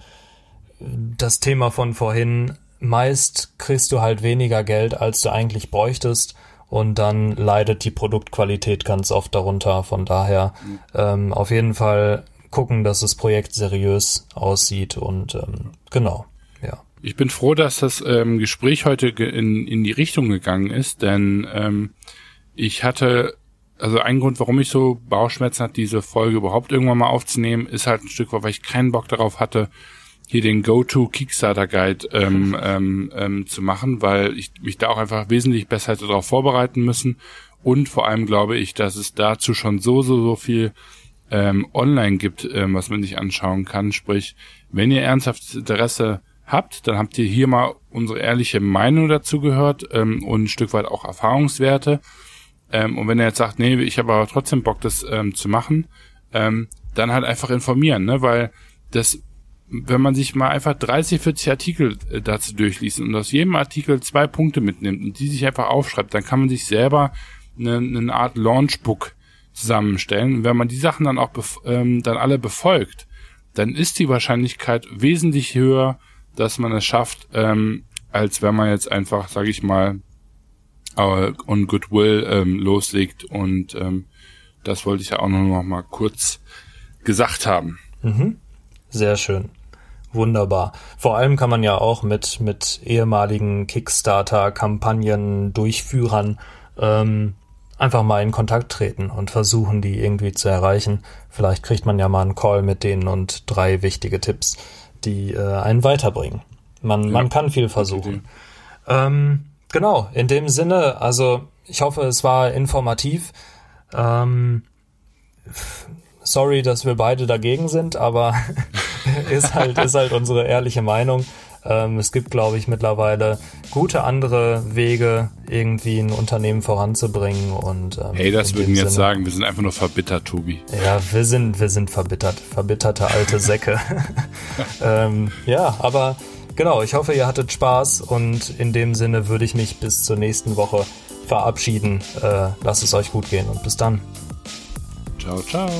das Thema von vorhin, meist kriegst du halt weniger Geld, als du eigentlich bräuchtest und dann leidet die Produktqualität ganz oft darunter. Von daher ähm, auf jeden Fall gucken, dass das Projekt seriös aussieht und ähm, genau, ja. Ich bin froh, dass das ähm, Gespräch heute in, in die Richtung gegangen ist, denn ähm, ich hatte also ein Grund, warum ich so Bauchschmerzen hatte, diese Folge überhaupt irgendwann mal aufzunehmen, ist halt ein Stück weil ich keinen Bock darauf hatte, hier den Go-To Kickstarter Guide ähm, ähm, ähm, zu machen, weil ich mich da auch einfach wesentlich besser hätte darauf vorbereiten müssen. Und vor allem glaube ich, dass es dazu schon so, so, so viel ähm, online gibt, ähm, was man sich anschauen kann. Sprich, wenn ihr ernsthaftes Interesse habt, dann habt ihr hier mal unsere ehrliche Meinung dazu gehört ähm, und ein Stück weit auch Erfahrungswerte. Ähm, und wenn er jetzt sagt, nee, ich habe aber trotzdem Bock, das ähm, zu machen, ähm, dann halt einfach informieren, ne? Weil das, wenn man sich mal einfach 30, 40 Artikel äh, dazu durchliest und aus jedem Artikel zwei Punkte mitnimmt und die sich einfach aufschreibt, dann kann man sich selber eine, eine Art Launchbook zusammenstellen. Und wenn man die Sachen dann auch ähm, dann alle befolgt, dann ist die Wahrscheinlichkeit wesentlich höher, dass man es schafft, ähm, als wenn man jetzt einfach, sage ich mal, und Goodwill ähm, loslegt und ähm, das wollte ich ja auch noch mal kurz gesagt haben. Mhm. Sehr schön. Wunderbar. Vor allem kann man ja auch mit, mit ehemaligen Kickstarter-Kampagnen-Durchführern ähm, einfach mal in Kontakt treten und versuchen, die irgendwie zu erreichen. Vielleicht kriegt man ja mal einen Call mit denen und drei wichtige Tipps, die äh, einen weiterbringen. Man, ja, man kann viel versuchen. Ähm, Genau, in dem Sinne, also ich hoffe, es war informativ. Ähm, sorry, dass wir beide dagegen sind, aber <laughs> <laughs> ist halt, ist halt unsere ehrliche Meinung. Ähm, es gibt, glaube ich, mittlerweile gute andere Wege, irgendwie ein Unternehmen voranzubringen und ähm, Hey, das würden wir jetzt sagen, wir sind einfach nur verbittert, Tobi. Ja, wir sind, wir sind verbittert, verbitterte alte Säcke. <laughs> ähm, ja, aber Genau, ich hoffe, ihr hattet Spaß und in dem Sinne würde ich mich bis zur nächsten Woche verabschieden. Äh, lasst es euch gut gehen und bis dann. Ciao, ciao.